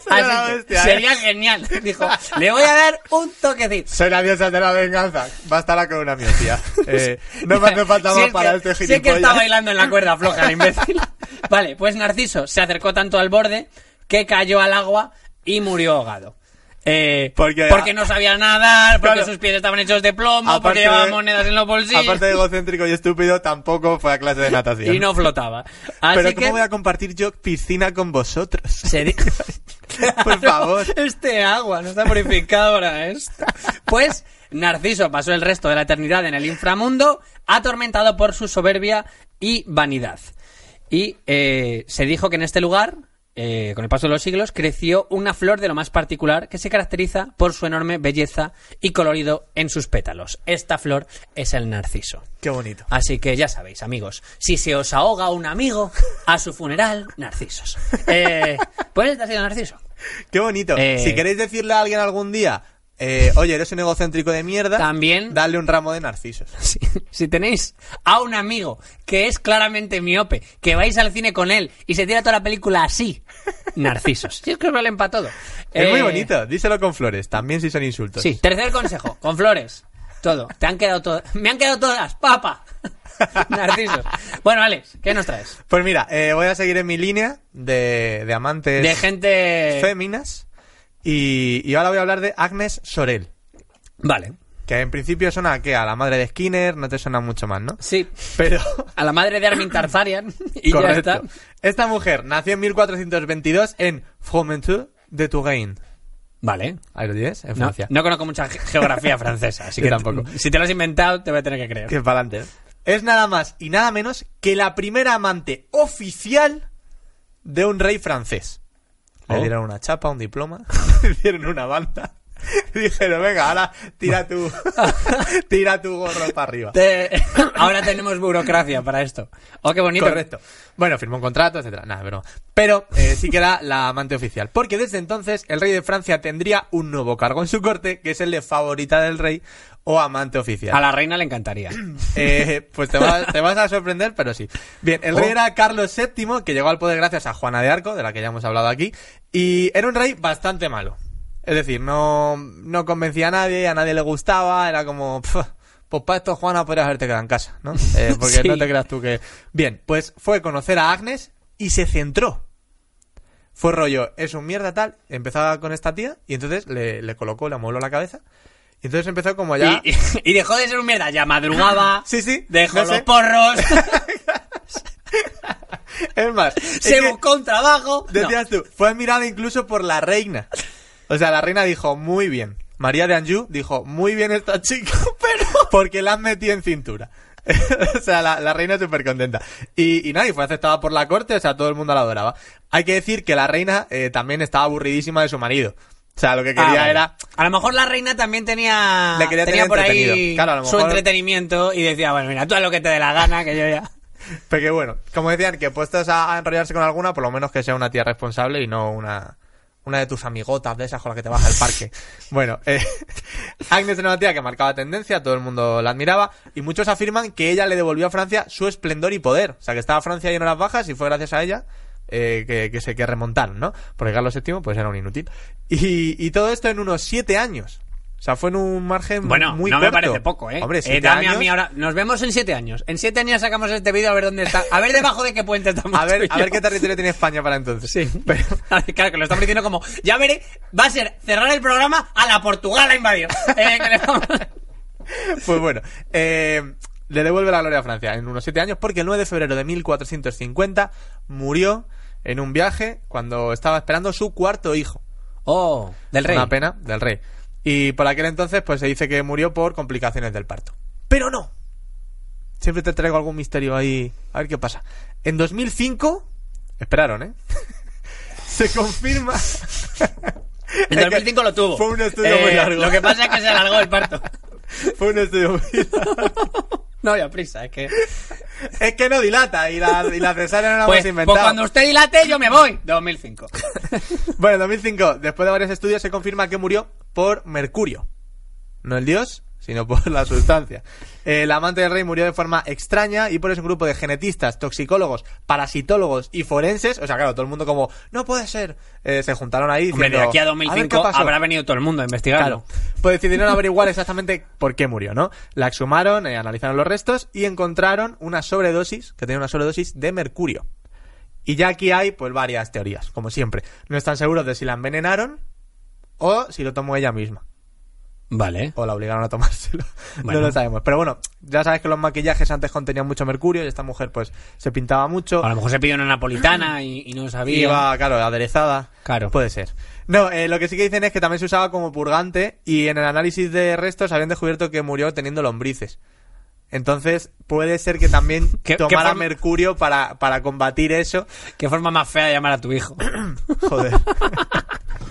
Así bestia, ¿eh? sería genial. (laughs) Dijo, le voy a dar un toquecito. Soy la diosa de la venganza. Bastará con una miopía. (laughs) Eh, no me hace falta Si más es para que- este si es que gilipollas. está bailando en la cuerda floja, el imbécil. Vale, pues Narciso se acercó tanto al borde que cayó al agua y murió ahogado. Eh, Porque- porque no sabía nadar, porque Claro. sus pies estaban hechos de plomo, Aparte porque llevaba monedas en los bolsillos Aparte de egocéntrico y estúpido, tampoco fue a clase de (laughs) natación. y no flotaba. Así Pero que ¿cómo voy a compartir yo piscina con vosotros? (laughs) Por favor. (laughs) Este agua no está purificado para esto. Pues Narciso pasó el resto de la eternidad en el inframundo, atormentado por su soberbia y vanidad. Y eh, se dijo que en este lugar, eh, con el paso de los siglos, creció una flor de lo más particular que se caracteriza por su enorme belleza y colorido en sus pétalos. Esta flor es el narciso. Qué bonito. Así que ya sabéis, amigos, si se os ahoga un amigo a su funeral, narcisos. (laughs) Eh, pues este ha sido narciso. Qué bonito. Eh, Si queréis decirle a alguien algún día, eh, oye, eres un egocéntrico de mierda, También- dale un ramo de narcisos. (laughs) Si, si tenéis a un amigo que es claramente miope, que vais al cine con él y se tira toda la película así, (laughs) narcisos. Si es que os valen para todo. Es muy Eh, bonito. Díselo con flores. También si son insultos. Sí, tercer consejo, con flores. Todo. Te han quedado todas. Me han quedado todas, papa. (laughs) Narcisos. Bueno, Alex, ¿qué nos traes? Pues mira, eh, voy a seguir en mi línea de, de amantes De gente. féminas. Y, y ahora voy a hablar de Agnes Sorel. Vale. Que en principio suena a qué? A la madre de Skinner, no te suena mucho más, ¿no? Sí. Pero. A la madre de Armin Tarzarian. Y ya correcto. está. Esta mujer nació en 1422 en Fromentu de Touraine. Vale. Ahí lo tienes, en Francia. no conozco mucha ge- geografía francesa, así (laughs) que tampoco. Si te lo has inventado, te voy a tener que creer. Que para adelante. Es nada más y nada menos que la primera amante oficial de un rey francés. Le Oh. dieron una chapa, un diploma, (laughs) le dieron una banda. (laughs) Dijeron, venga, ahora tira tu, (laughs) tira tu gorro para arriba. Te- Ahora tenemos burocracia para esto. Oh, qué bonito. Correcto. Bueno, firmó un contrato, etcétera. Nada, pero Pero eh, sí que era la amante oficial. Porque desde entonces el rey de Francia tendría un nuevo cargo en su corte, que es el de favorita del rey o amante oficial. A la reina le encantaría. Eh, pues te vas, te vas a sorprender, pero sí. Bien, el rey Oh. era Carlos VII, que llegó al poder gracias a Juana de Arco, de la que ya hemos hablado aquí, y era un rey bastante malo. Es decir, no, no convencía a nadie, a nadie le gustaba, era como, "Pf, pues para esto Juana podrías haberte quedado en casa, ¿no? (laughs) Eh, porque Sí. no te creas tú que... Bien, pues fue conocer a Agnes y se centró. Fue rollo, es un mierda tal, empezaba con esta tía y entonces le, le colocó, le amuebló la cabeza. Y entonces empezó como ya... Y, dejó de ser un mierda. Ya madrugaba. (laughs) Sí, sí, Dejó no los sé. porros. (laughs) Es más, se es buscó un trabajo. No. decías tú, fue admirada incluso por la reina. O sea, la reina dijo, muy bien. María de Anjou dijo, muy bien esta chica, (laughs) pero porque la han metido en cintura. o sea, la, la reina súper contenta. Y, y fue aceptada por la corte, o sea, todo el mundo la adoraba. Hay que decir que la reina eh, también estaba aburridísima de su marido. O sea, lo que Ah, quería era... A lo mejor la reina también tenía. Le quería tenía tener por ahí entretenido. Claro, a lo su entretenimiento y decía, bueno, mira, tú haz lo que te dé la gana, que yo ya. (laughs) Pero que bueno, como decían, que puestos a, a enrollarse con alguna, por lo menos que sea una tía responsable y no una, una de tus amigotas de esas con las que te vas al parque. (laughs) bueno, eh, (laughs) Agnes era una tía que marcaba tendencia, todo el mundo la admiraba, y muchos afirman que ella le devolvió a Francia su esplendor y poder. O sea, que estaba Francia lleno de las bajas y fue gracias a ella eh, que, que se que remontaron, ¿no? Porque Carlos VII pues era un inútil. Y, y todo esto en unos siete años. O sea, fue en un margen Bueno, muy no me parece poco, ¿eh? Hombre, Eh, siete dame a años. mí ahora. Nos vemos en siete años. En siete años sacamos este vídeo a ver dónde está. A ver debajo de qué puente estamos. A ver, a ver qué territorio tiene España para entonces. Sí. (laughs) Pero, Claro, que lo estamos diciendo como, ya veré, va a ser cerrar el programa a la Portugal a invadir. Eh, vamos- (laughs) Pues bueno, eh, le devuelve la gloria a Francia en unos siete años porque el 9 de febrero de 1450 murió en un viaje cuando estaba esperando su cuarto hijo. Oh, del rey. Una pena del rey. Y por aquel entonces pues se dice que murió por complicaciones del parto. Pero no. Siempre te traigo algún misterio ahí. A ver qué pasa. En 2005... Esperaron, ¿eh? (laughs) se confirma... En 2005 lo tuvo. Fue un estudio muy Eh, largo. Lo que pasa es que se alargó el parto. (laughs) Fue un estudio muy largo. (laughs) No había prisa, es que. (laughs) Es que no dilata y la, y la cesárea no la Pues, hemos inventado. pues cuando usted dilate, yo me voy. (laughs) 2005. Bueno, en 2005, después de varios estudios, se confirma que murió por mercurio. No el dios, sino por la sustancia. El amante del rey murió de forma extraña y por eso un grupo de genetistas, toxicólogos, parasitólogos y forenses, o sea, claro, todo el mundo como, no puede ser, eh, se juntaron ahí Hombre, de diciendo, aquí a ver qué 2005 pasó". habrá venido todo el mundo a investigarlo. Claro. Pues decidieron averiguar exactamente por qué murió, ¿no? La exhumaron, eh, analizaron los restos y encontraron una sobredosis, que tenía una sobredosis de mercurio. Y ya aquí hay, pues, varias teorías, como siempre. No están seguros de si la envenenaron o si lo tomó ella misma. Vale. O la obligaron a tomárselo. (laughs) Bueno. No lo sabemos. Pero bueno, ya sabes que los maquillajes antes contenían mucho mercurio y esta mujer, pues, se pintaba mucho. A lo mejor se pidió una napolitana y, y no sabía. Iba, claro, aderezada. Claro. Puede ser. No, eh, lo que sí que dicen es que también se usaba como purgante y en el análisis de restos habían descubierto que murió teniendo lombrices. Entonces, puede ser que también (laughs) ¿Qué- qué tomara mercurio para, para combatir eso. Qué forma más fea de llamar a tu hijo. (coughs) Joder. (laughs)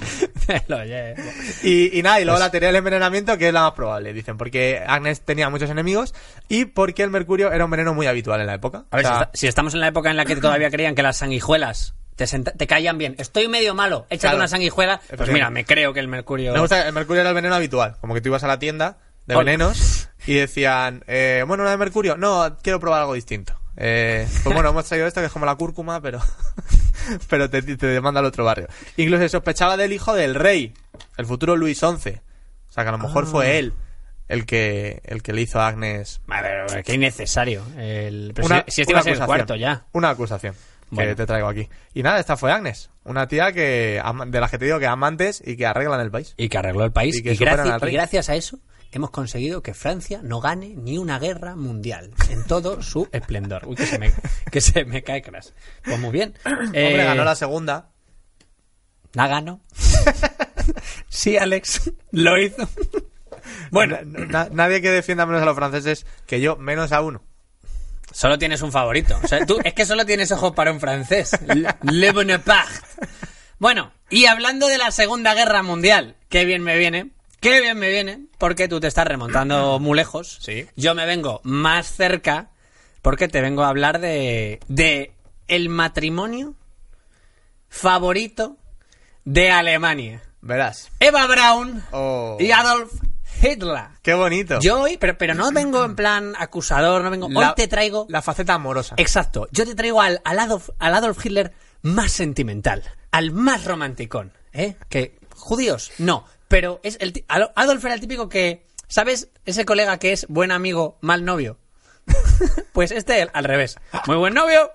(laughs) Lo llevo. Y, y nada, y luego Pues la teoría del envenenamiento, que es la más probable, dicen, porque Agnes tenía muchos enemigos y porque el mercurio era un veneno muy habitual en la época. A ver, O sea, si, esta- si estamos en la época en la que todavía (laughs) creían que las sanguijuelas te, te caían bien. Estoy medio malo, échate Claro. una sanguijuela. Pues mira, me creo que el mercurio... Me gusta, el mercurio era el veneno habitual. Como que tú ibas a la tienda de venenos (laughs) y decían, eh, bueno, una de mercurio. No, quiero probar algo distinto. Eh, pues bueno, hemos traído esto que es como la cúrcuma, pero, (laughs) pero te, te demanda al otro barrio. Incluso se sospechaba del hijo del rey, el futuro Luis XI. O sea, que a lo mejor Ah. fue él el que, el que le hizo a Agnes qué innecesario. El... una, si, si este una iba a ser el cuarto ya. Una acusación que te traigo aquí. Y nada, esta fue Agnes. Una tía que de las que te digo que amantes y que arreglan el país. Y que arregló el país. Que gracias, y gracias a eso hemos conseguido que Francia no gane ni una guerra mundial en todo su esplendor. Uy, que se me, que se me cae crash. Pues muy bien. Hombre, Eh, ganó la segunda. La ganó. (laughs) sí, Alex. Lo hizo. bueno, Na- na- nadie que defienda menos a los franceses que yo, menos a uno. solo tienes un favorito. O sea, tú es que solo tienes ojos para un francés. Le Bonaparte. Bueno, y hablando de la Segunda Guerra Mundial, qué bien me viene. Qué bien me viene, porque tú te estás remontando (clears throat) muy lejos. Sí. Yo me vengo más cerca, porque te vengo a hablar de, de el matrimonio favorito de Alemania. Verás. Eva Braun Oh. y Adolf Hitler. Qué bonito. Yo hoy, pero, pero no vengo en plan acusador, no vengo. Hoy te traigo. La faceta amorosa. Exacto. Yo te traigo al, al Adolf, al Adolf Hitler más sentimental, al más romanticón. ¿Eh? Que judíos, no. Pero es el Adolf era el típico que. ¿Sabes? Ese colega que es buen amigo, mal novio. (laughs) pues este al revés. Muy buen novio.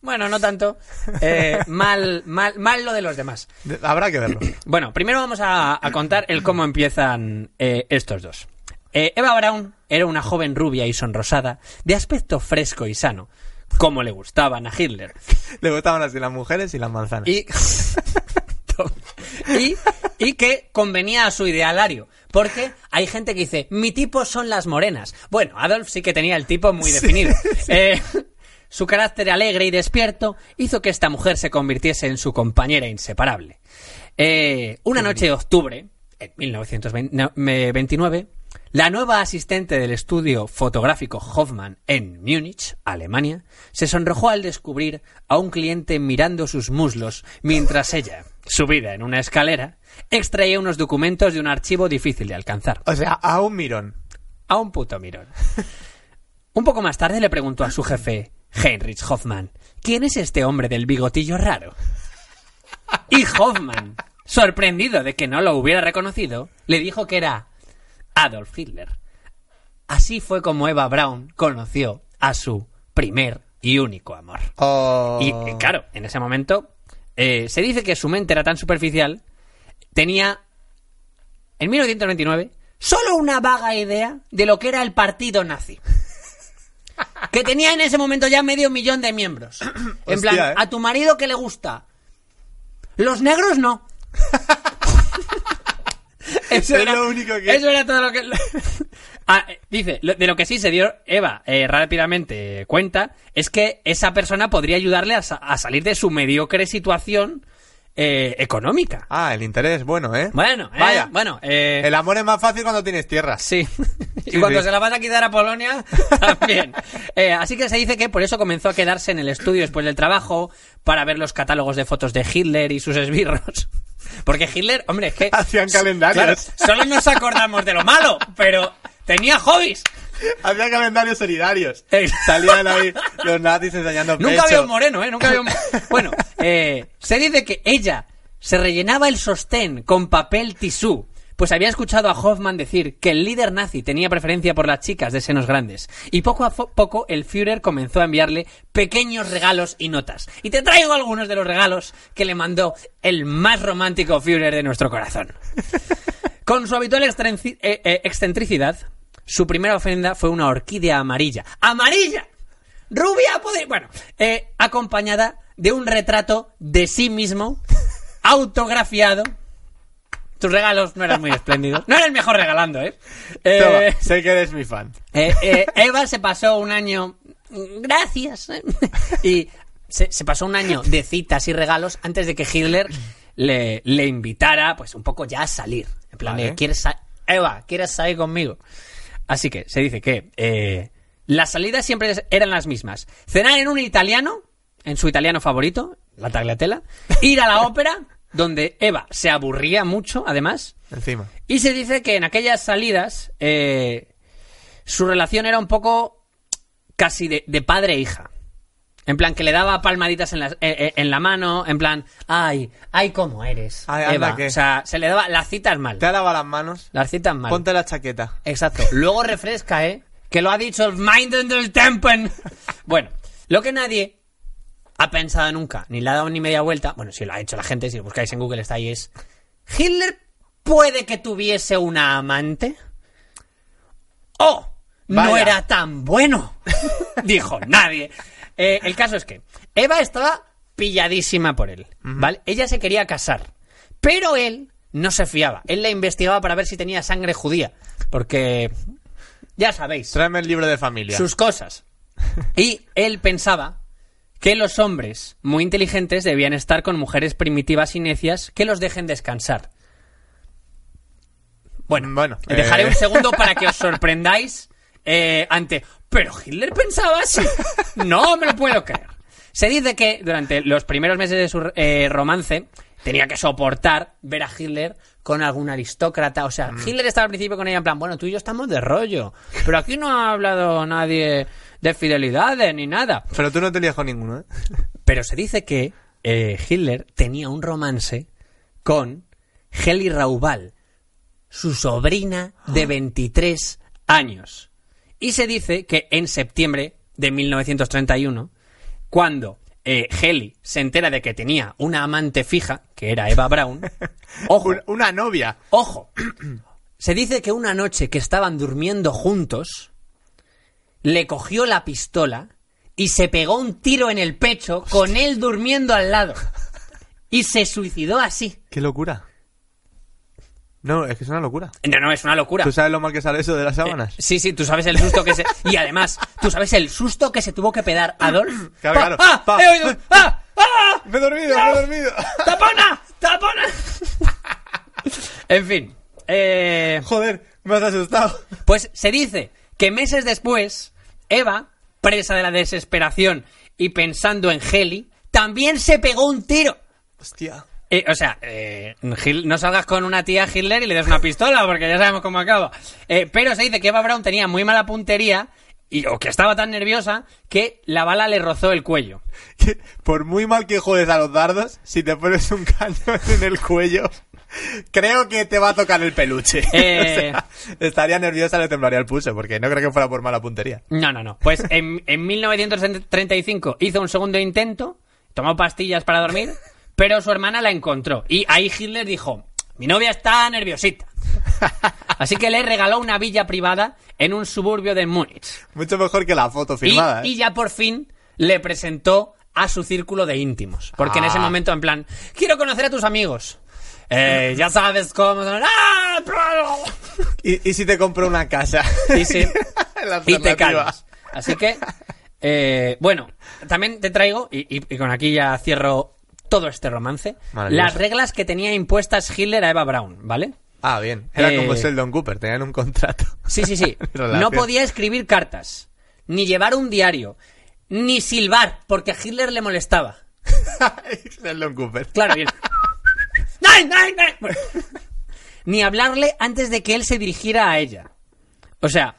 Bueno, no tanto. Eh, mal, mal, mal lo de los demás. De- Habrá que verlo. (clears throat) Bueno, primero vamos a, a contar el cómo empiezan eh, estos dos. Eh, Eva Braun era una joven rubia y sonrosada, de aspecto fresco y sano, como le gustaban a Hitler. (laughs) Le gustaban así las mujeres y las manzanas. Y, (laughs) (laughs) y, y que convenía a su idealario. Porque hay gente que dice, mi tipo son las morenas. Bueno, Adolf sí que tenía el tipo muy definido. (laughs) Eh, su carácter alegre y despierto hizo que esta mujer se convirtiese en su compañera inseparable. Eh, una noche de octubre, en 1929, la nueva asistente del estudio fotográfico Hoffman en Múnich, Alemania, se sonrojó al descubrir a un cliente mirando sus muslos mientras ella, subida en una escalera, extraía unos documentos de un archivo difícil de alcanzar. O sea, a un mirón. A un puto mirón. (laughs) Un poco más tarde le preguntó a su jefe, Heinrich Hoffman, ¿quién es este hombre del bigotillo raro? Y Hoffman, sorprendido de que no lo hubiera reconocido, le dijo que era Adolf Hitler. Así fue como Eva Braun conoció a su primer y único amor. Oh. Y eh, claro, en ese momento eh, se dice que su mente era tan superficial, tenía en 1929 solo una vaga idea de lo que era el partido nazi. (laughs) Que tenía en ese momento ya medio millón de miembros. (clears throat) En Hostia, plan, ¿eh? a tu marido que le gusta. Los negros no. (laughs) (laughs) Eso Es lo único que- Eso era todo lo que... Ah, eh, dice, de lo que sí se dio Eva eh, rápidamente cuenta es que esa persona podría ayudarle a, sa- a salir de su mediocre situación eh, económica. Ah, el interés, bueno, ¿eh? Bueno, eh, Vaya. bueno, eh, El amor es más fácil cuando tienes tierras. (laughs) Sí. y Sí, cuando sí. se la vas a quitar a Polonia, (laughs) también. Eh, así que se dice que por eso comenzó a quedarse en el estudio después del trabajo para ver los catálogos de fotos de Hitler y sus esbirros. (laughs) Porque Hitler, hombre, es que... Hacían calendarios. Claro, solo nos acordamos de lo malo, pero tenía hobbies. Había calendarios solidarios. Eh. Salían ahí los nazis enseñando Nunca pecho. había un moreno, ¿eh? Nunca había un... Bueno, eh, se dice que ella se rellenaba el sostén con papel tisú. Pues había escuchado a Hoffman decir que el líder nazi tenía preferencia por las chicas de senos grandes. Y poco a poco el Führer comenzó a enviarle pequeños regalos y notas. Y te traigo algunos de los regalos que le mandó el más romántico Führer de nuestro corazón. Con su habitual eh, excentricidad, su primera ofrenda fue una orquídea amarilla. ¡Amarilla! Rubia, poder. Bueno, eh, acompañada de un retrato de sí mismo, (laughs) autografiado. Tus regalos no eran muy espléndidos. No era el mejor regalando, ¿eh? Eh, Toma, sé que eres mi fan. eh, eh, Eva se pasó un año. Gracias. Y se, se pasó un año de citas y regalos antes de que Hitler le, le invitara, pues un poco ya a salir. En plan, Vale. ¿quieres sa- Eva, ¿quieres salir conmigo? Así que se dice que eh, las salidas siempre eran las mismas. Cenar en un italiano, en su italiano favorito, la tagliatella. (laughs) Ir a la ópera, donde Eva se aburría mucho, además. Encima. Y se dice que en aquellas salidas eh, su relación era un poco casi de, de padre e hija. En plan, que le daba palmaditas en la, eh, eh, en la mano, en plan, ay, ay, cómo eres. O sea, se le daba las citas mal. Te ha lavado las manos. Las citas mal. Ponte la chaqueta. Exacto. Luego refresca, ¿eh? Que lo ha dicho el Mind del Tempen. (laughs) Bueno, lo que nadie ha pensado nunca, ni le ha dado ni media vuelta, bueno, si lo ha hecho la gente, si lo buscáis en Google está ahí, es... ¿Hitler puede que tuviese una amante? ¡Oh! No era tan bueno, (laughs) dijo nadie. Eh, el caso es que Eva estaba pilladísima por él, ¿vale? Ella se quería casar, pero él no se fiaba. Él la investigaba para ver si tenía sangre judía, porque ya sabéis, Tráeme el libro de familia. sus cosas. Y él pensaba que los hombres muy inteligentes debían estar con mujeres primitivas y necias que los dejen descansar. Bueno, Bueno, dejaré eh. un segundo para que (laughs) os sorprendáis eh, ante... Pero Hitler pensaba así. No me lo puedo creer. Se dice que durante los primeros meses de su eh, romance tenía que soportar ver a Hitler con algún aristócrata. O sea, Hitler estaba al principio con ella en plan, bueno, tú y yo estamos de rollo. Pero aquí no ha hablado nadie de fidelidades ni nada. Pero tú no te lías con ninguno, ¿eh? Pero se dice que eh, Hitler tenía un romance con Heli Raubal, su sobrina de 23 años. Y se dice que en septiembre de 1931, cuando eh, Heli se entera de que tenía una amante fija, que era Eva Braun, (laughs) ojo, Un- una novia. Ojo, (clears throat) se dice que una noche que estaban durmiendo juntos, le cogió la pistola y se pegó un tiro en el pecho con él durmiendo al lado. Y se suicidó así. Qué locura. No, es que es una locura. No, no, es una locura. ¿Tú sabes lo mal que sale eso de las sábanas? Sí, sí, tú sabes el susto que se... Y además, tú sabes el susto que se tuvo que pedar Adolf. (clears throat) Claro, claro. ¡Ah! Pa- ¡He oído! (clears throat) ¡Ah! ¡Ah! Me he dormido, me he dormido. (clears throat) ¡Tapona! ¡Tapona! en fin. Eh... Joder, me has asustado. Pues se dice que meses después, Eva, presa de la desesperación y pensando en Heli, también se pegó un tiro. Hostia. O sea, eh, no salgas con una tía Hitler y le des una pistola, porque ya sabemos cómo acaba. Eh, pero se dice que Eva Braun tenía muy mala puntería y, o que estaba tan nerviosa que la bala le rozó el cuello. Por muy mal que juegues a los dardos, si te pones un cañón (laughs) en el cuello, creo que te va a tocar el peluche. (laughs) Eh. O sea, estaría nerviosa, le temblaría el pulso, porque no creo que fuera por mala puntería. No, no, no. Pues en, en 1935 hizo un segundo intento, tomó pastillas para dormir, pero su hermana la encontró. Y ahí Hitler dijo, mi novia está nerviosita. (laughs) Así que le regaló una villa privada en un suburbio de Múnich. Mucho mejor que la foto Y, firmada. ¿eh? y ya por fin le presentó a su círculo de íntimos. Porque en ese Ah. momento, en plan, quiero conocer a tus amigos. Eh, ya sabes cómo son. ¡Ah! ¿Y, y si te compro una casa? Y. (laughs) La y te calmas. Así que, eh, bueno, también te traigo, y, y- y con aquí ya cierro todo este romance, las reglas que tenía impuestas Hitler a Eva Braun, ¿vale? Ah, bien. Era Eh, como Sheldon Cooper, tenían un contrato. Sí, sí, sí. (laughs) No podía escribir cartas, ni llevar un diario, ni silbar, porque a Hitler le molestaba. (laughs) Sheldon Cooper. Claro, bien. (laughs) ¡Nein, nein, nein! Bueno. Ni hablarle antes de que él se dirigiera a ella. O sea,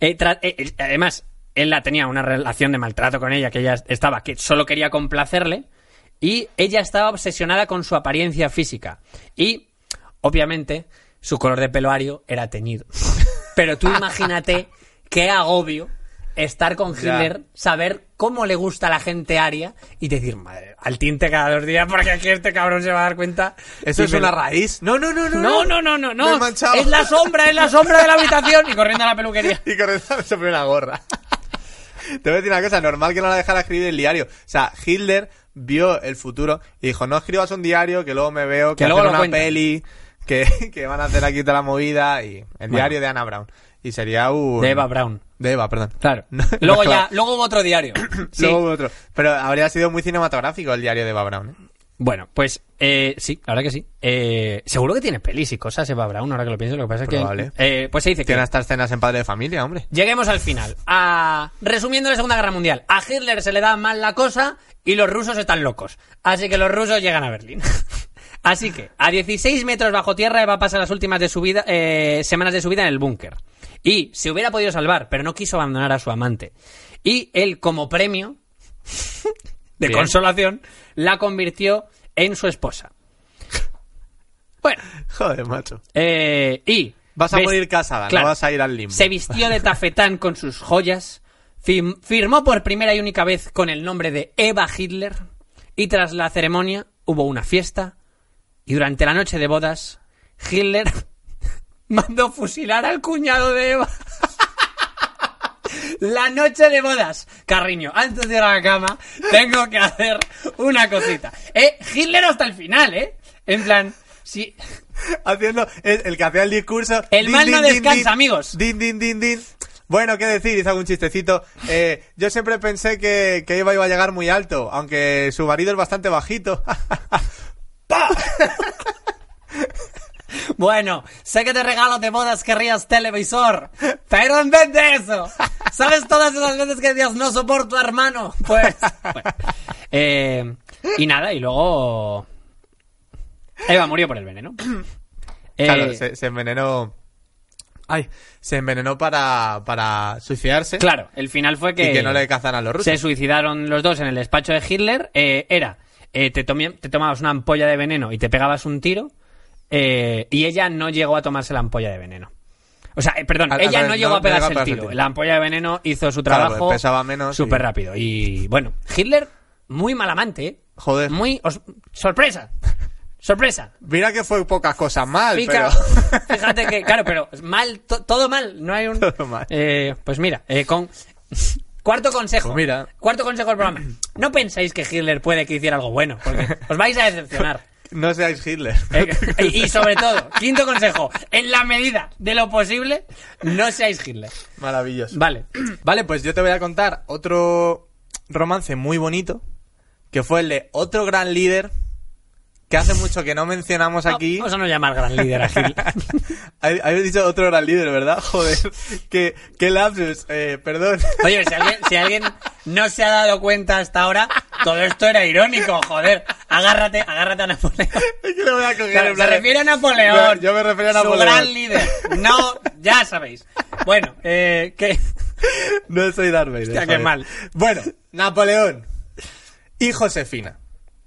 eh, eh, eh, además, él la tenía una relación de maltrato con ella, que ella estaba, que solo quería complacerle, y ella estaba obsesionada con su apariencia física. Y, obviamente, su color de pelo ario era teñido. (laughs) Pero tú imagínate qué agobio estar con Ya. Hitler, saber cómo le gusta a la gente aria y decir, madre, al tinte cada dos días porque aquí este cabrón se va a dar cuenta. ¿Eso es una lo- raíz? No, no, no, no. No, no, no, no, no. Es la sombra, es la sombra de la habitación y corriendo a la peluquería. (laughs) Y eso se pone una gorra. (laughs) Te voy a decir una cosa, normal que no la dejara escribir el diario. O sea, Hitler vio el futuro y dijo, no escribas un diario, que luego me veo, que, Que luego una peli, que, (laughs) que van a hacer aquí toda la movida y el diario de Anna Brown. Y sería un... De Eva Braun. De Eva, perdón. Claro. (laughs) No, luego no, ya, claro. luego hubo otro diario. (clears throat) Sí. Luego hubo otro. Pero habría sido muy cinematográfico el diario de Eva Brown. ¿eh? Bueno, pues eh, sí, la verdad que sí. Eh, seguro que tiene pelis y cosas Eva Braun, ahora que lo pienso. Lo que pasa es que. eh, pues se dice que. Tiene hasta escenas en Padre de Familia, hombre. Lleguemos al final. A... Resumiendo la Segunda Guerra Mundial. A Hitler se le da mal la cosa y los rusos están locos. Así que los rusos llegan a Berlín. (laughs) Así que, a 16 metros bajo tierra, Eva pasa las últimas de su vida, eh, semanas de su vida en el búnker. Y se hubiera podido salvar, pero no quiso abandonar a su amante. Y él, como premio de Bien. consolación, la convirtió en su esposa. Bueno, (laughs) Joder, macho. eh, y... Vas a ves- morir casada, Claro. no vas a ir al limbo. Se vistió de tafetán con sus joyas, fir- firmó por primera y única vez con el nombre de Eva Hitler, y tras la ceremonia hubo una fiesta, y durante la noche de bodas, Hitler (laughs) mandó fusilar al cuñado de Eva. La noche de bodas. Carriño, antes de ir a la cama, tengo que hacer una cosita. Eh, Hitler hasta el final, ¿eh? En plan, si, haciendo el, el que hacía el discurso. El mal no descansa, amigos. Din, din, din, din. Bueno, ¿qué decir? Hizo algún chistecito. Eh, yo siempre pensé que, que Eva iba a llegar muy alto, aunque su marido es bastante bajito. (laughs) (laughs) Bueno, sé que te regalo de bodas querrías televisor, pero en vez de eso, ¿sabes todas esas veces que decías no soporto a hermano? Pues, bueno. Eh, y nada, y luego Eva murió por el veneno. Eh, claro, se, se envenenó. Ay, se envenenó para, para suicidarse. claro, el final fue que, Y que no le cazan a los rusos. se suicidaron los dos en el despacho de Hitler. Eh, era, eh, te, tomé- te tomabas una ampolla de veneno y te pegabas un tiro, eh, y ella no llegó a tomarse la ampolla de veneno. O sea, eh, perdón, Al- ella no llegó no- a pegarse el tiro. tiro. La ampolla de veneno hizo su Claro, trabajo pesaba menos súper y- rápido. Y bueno, Hitler, muy mal amante, ¿eh? Joder. Muy... os- sorpresa. Sorpresa. Mira que fue pocas cosas mal, pero... (laughs) Fíjate que, claro, pero mal, to- todo mal. No hay un. (laughs) Todo mal. Eh, pues mira, eh, con. (laughs) Cuarto consejo. Pues mira. Cuarto consejo del programa. No penséis que Hitler puede que hiciera algo bueno, porque os vais a decepcionar. No seáis Hitler. (laughs) Eh, y, y sobre todo, quinto consejo, en la medida de lo posible, no seáis Hitler. Maravilloso. Vale. (clears throat) Vale, pues yo te voy a contar otro romance muy bonito, que fue el de otro gran líder, que hace mucho que no mencionamos aquí. Vamos a no llamar gran líder a. (laughs) Habéis dicho otro gran líder, ¿verdad? Joder, qué, qué lapsus, eh, perdón. Oye, si alguien, si alguien no se ha dado cuenta hasta ahora, todo esto era irónico, joder. Agárrate, agárrate a Napoleón. Es que le voy a coger Claro, se refiere a Napoleón. Yo, yo me refiero a Su Napoleón. gran líder. No, ya sabéis. Bueno, eh, ¿qué? (laughs) No soy Darth Vader. Hostia, qué mal. Bueno, Napoleón y Josefina.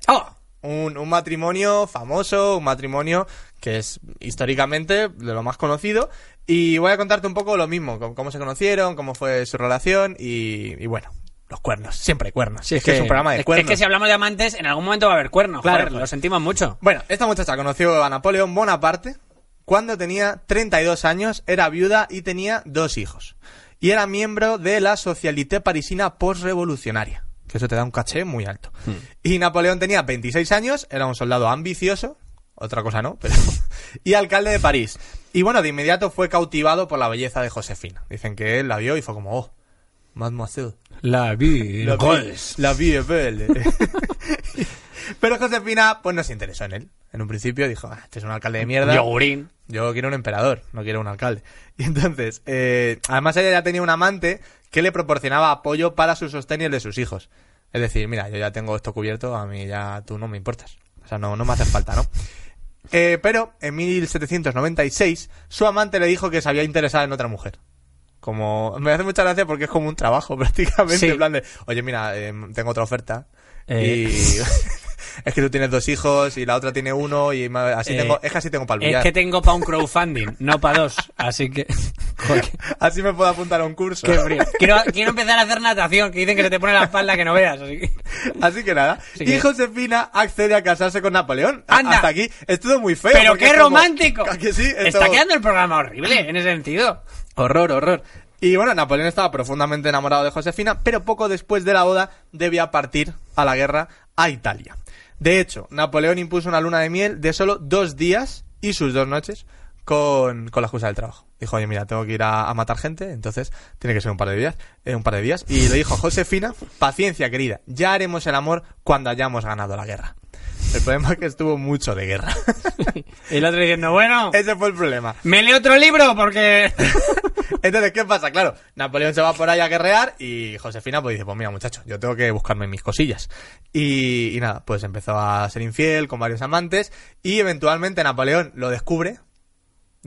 ¡Oh! Un, un matrimonio famoso, un matrimonio que es históricamente de lo más conocido. Y voy a contarte un poco lo mismo, cómo, se conocieron, cómo fue su relación y, y bueno, los cuernos, siempre hay cuernos. es, que, es un programa de es- cuernos. Es que si hablamos de amantes, en algún momento va a haber cuernos. Claro, joder. lo sentimos mucho. Bueno, esta muchacha conoció a Napoleón Bonaparte cuando tenía 32 años, era viuda y tenía dos hijos. Y era miembro de la Socialité Parisina postrevolucionaria, que eso te da un caché muy alto. Y Napoleón tenía 26 años, era un soldado ambicioso, otra cosa no, pero... (laughs) y alcalde de París. Y bueno, de inmediato fue cautivado por la belleza de Josefina. Dicen que él la vio y fue como, oh, mademoiselle. La vi. La vie, la vie est belle. (laughs) Pero Josefina, pues no se interesó en él. En un principio dijo, ah, este es un alcalde de mierda. Yogurín. Yo quiero un emperador, no quiero un alcalde. (laughs) Y entonces, eh, además ella ya tenía un amante que le proporcionaba apoyo para su sostén y el de sus hijos. Es decir, mira, yo ya tengo esto cubierto, a mí ya tú no me importas. O sea, no, no me hace falta, ¿no? Eh, pero en 1796 su amante le dijo que se había interesado en otra mujer. Como me hace mucha gracia porque es como un trabajo (laughs) prácticamente, Sí. en plan de, oye, mira, eh, tengo otra oferta Eh. y (laughs) es que tú tienes dos hijos y la otra tiene uno y así Eh, tengo, es que así tengo para Es que tengo para un crowdfunding, no para dos. Así que. Joder, (laughs) Así me puedo apuntar a un curso. qué frío. Quiero, quiero empezar a hacer natación, que dicen que se te pone la espalda que no veas. Así que... (laughs) Así que nada. Y que- Josefina accede a casarse con Napoleón. Anda. Hasta aquí es todo muy feo. ¡Pero qué como- romántico! (laughs) ¿A que sí? Está todo- quedando el programa horrible en ese sentido. Horror, horror. Y bueno, Napoleón estaba profundamente enamorado de Josefina, pero poco después de la boda debía partir a la guerra a Italia. De hecho, Napoleón impuso una luna de miel de solo dos días y sus dos noches con, con la excusa del trabajo. Dijo, oye, mira, tengo que ir a, a matar gente, entonces tiene que ser un par de días, eh, un par de días. Y le dijo a Josefina, paciencia querida, ya haremos el amor cuando hayamos ganado la guerra. El problema es que estuvo mucho de guerra. (laughs) Y el otro diciendo, bueno, Ese fue el problema. me leo otro libro porque... (laughs) Entonces, ¿qué pasa? Claro, Napoleón se va por ahí a guerrear y Josefina pues dice, pues mira muchacho, yo tengo que buscarme mis cosillas. Y, y nada, pues empezó a ser infiel con varios amantes y eventualmente Napoleón lo descubre.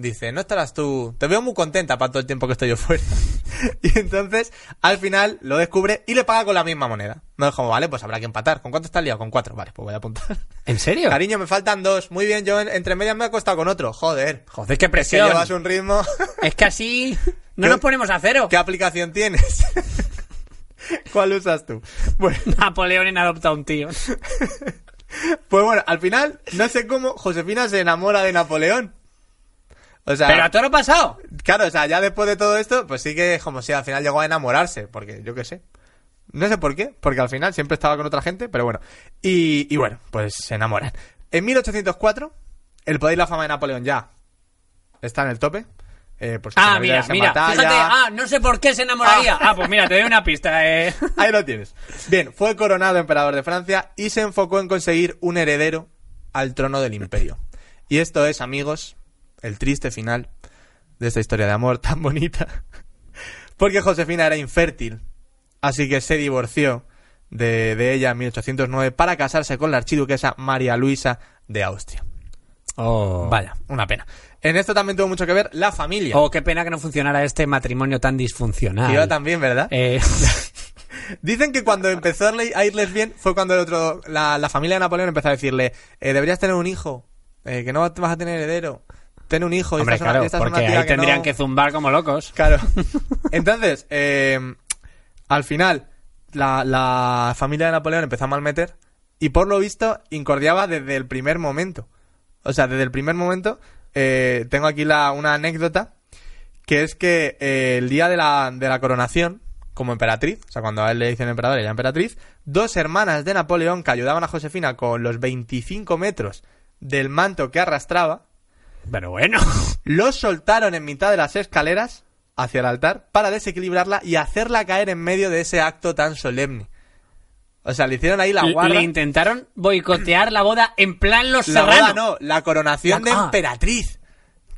Dice, no estarás tú, te veo muy contenta para todo el tiempo que estoy yo fuera. (laughs) y entonces, al final, lo descubre y le paga con la misma moneda. No es como, vale, pues habrá que empatar. ¿Con cuánto está liado? Con cuatro. Vale, pues voy a apuntar. ¿En serio? (laughs) Cariño, me faltan dos. Muy bien, yo en- entre medias me he acostado con otro. Joder. Joder, qué Es que presión. llevas un ritmo. (laughs) Es que así no ¿Qué- nos ponemos a cero. ¿Qué aplicación tienes? ¿Cuál usas tú? Bueno, Napoleón en adopta a un tío. pues bueno, al final, no sé cómo Josefina se enamora de Napoleón. O sea, Pero a todo lo pasado. claro, o sea, ya después de todo esto, pues sí que es como si al final llegó a enamorarse, porque yo qué sé. No sé por qué, porque al final siempre estaba con otra gente, pero bueno. Y, y bueno, pues se enamoran. En 1804, el poder y la fama de Napoleón ya está en el tope. Eh, por Ah, mira, mira. batalla. Fíjate, ah, no sé por qué se enamoraría. Ah, pues mira, te doy una pista. Eh. (laughs) Ahí lo tienes. Bien, fue coronado emperador de Francia y se enfocó en conseguir un heredero al trono del imperio. Y esto es, amigos, el triste final de esta historia de amor (laughs) tan bonita. Porque Josefina era infértil, así que se divorció de, de ella en 1809 para casarse con la archiduquesa María Luisa de Austria. Oh. Vaya, una pena. En esto también tuvo mucho que ver la familia. Oh, qué pena que no funcionara este matrimonio tan disfuncional. Iba también, ¿verdad? Eh, (laughs) Dicen que cuando empezó a irles bien fue cuando el otro, la, la familia de Napoleón empezó a decirle, eh, deberías tener un hijo, eh, que no vas a tener heredero, ten un hijo. y hombre, esta es una- claro, una tía ahí tendrían no- que zumbar como locos. Claro. (laughs) Entonces, eh, al final, la, la familia de Napoleón empezó a malmeter y por lo visto incordiaba desde el primer momento. O sea, desde el primer momento, eh, tengo aquí la, una anécdota, que es que eh, el día de la, de la coronación, como emperatriz, o sea, cuando a él le dicen emperador y ella emperatriz, dos hermanas de Napoleón que ayudaban a Josefina con los 25 metros del manto que arrastraba, Pero bueno. (laughs) los soltaron en mitad de las escaleras hacia el altar para desequilibrarla y hacerla caer en medio de ese acto tan solemne. O sea, le hicieron ahí la guarda. Le intentaron boicotear la boda en plan Los La boda no, la coronación La- de ah. emperatriz.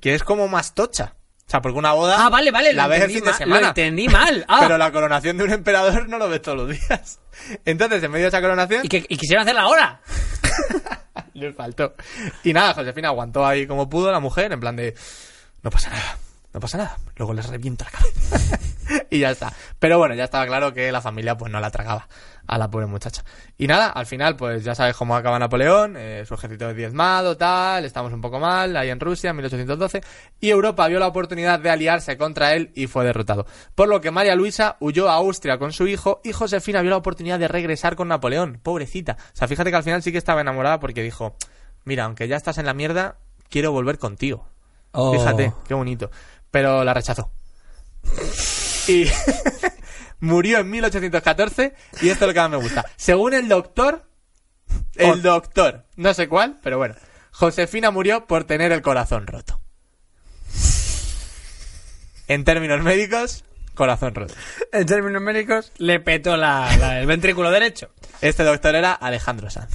Que es como más tocha. O sea, porque una boda. Ah, vale, vale. La ves el fin de mal, semana. Lo entendí mal. (laughs) Ah. Pero la coronación de un emperador no lo ves todos los días. (laughs) Entonces, en medio de esa coronación. y, que, y quisieron hacerla ahora. (laughs) Le faltó. Y nada, Josefina aguantó ahí como pudo la mujer, en plan de. No pasa nada, no pasa nada. Luego les reviento la cabeza. (laughs) y ya está. Pero bueno, ya estaba claro que la familia pues no la tragaba a la pobre muchacha. Y nada, al final, pues ya sabes cómo acaba Napoleón, eh, su ejército es diezmado, tal, estamos un poco mal, ahí en Rusia, en 1812, y Europa vio la oportunidad de aliarse contra él y fue derrotado. Por lo que María Luisa huyó a Austria con su hijo y Josefina vio la oportunidad de regresar con Napoleón, pobrecita. O sea, fíjate que al final sí que estaba enamorada porque dijo, mira, aunque ya estás en la mierda, quiero volver contigo. Oh. Fíjate, qué bonito. Pero la rechazó. Y (laughs) murió en 1814 y esto es lo que más me gusta. Según el doctor, el Oh. doctor, no sé cuál, pero bueno, Josefina murió por tener el corazón roto. En términos médicos, corazón roto. En términos médicos, le petó la, la- el ventrículo derecho. Este doctor era Alejandro Sanz.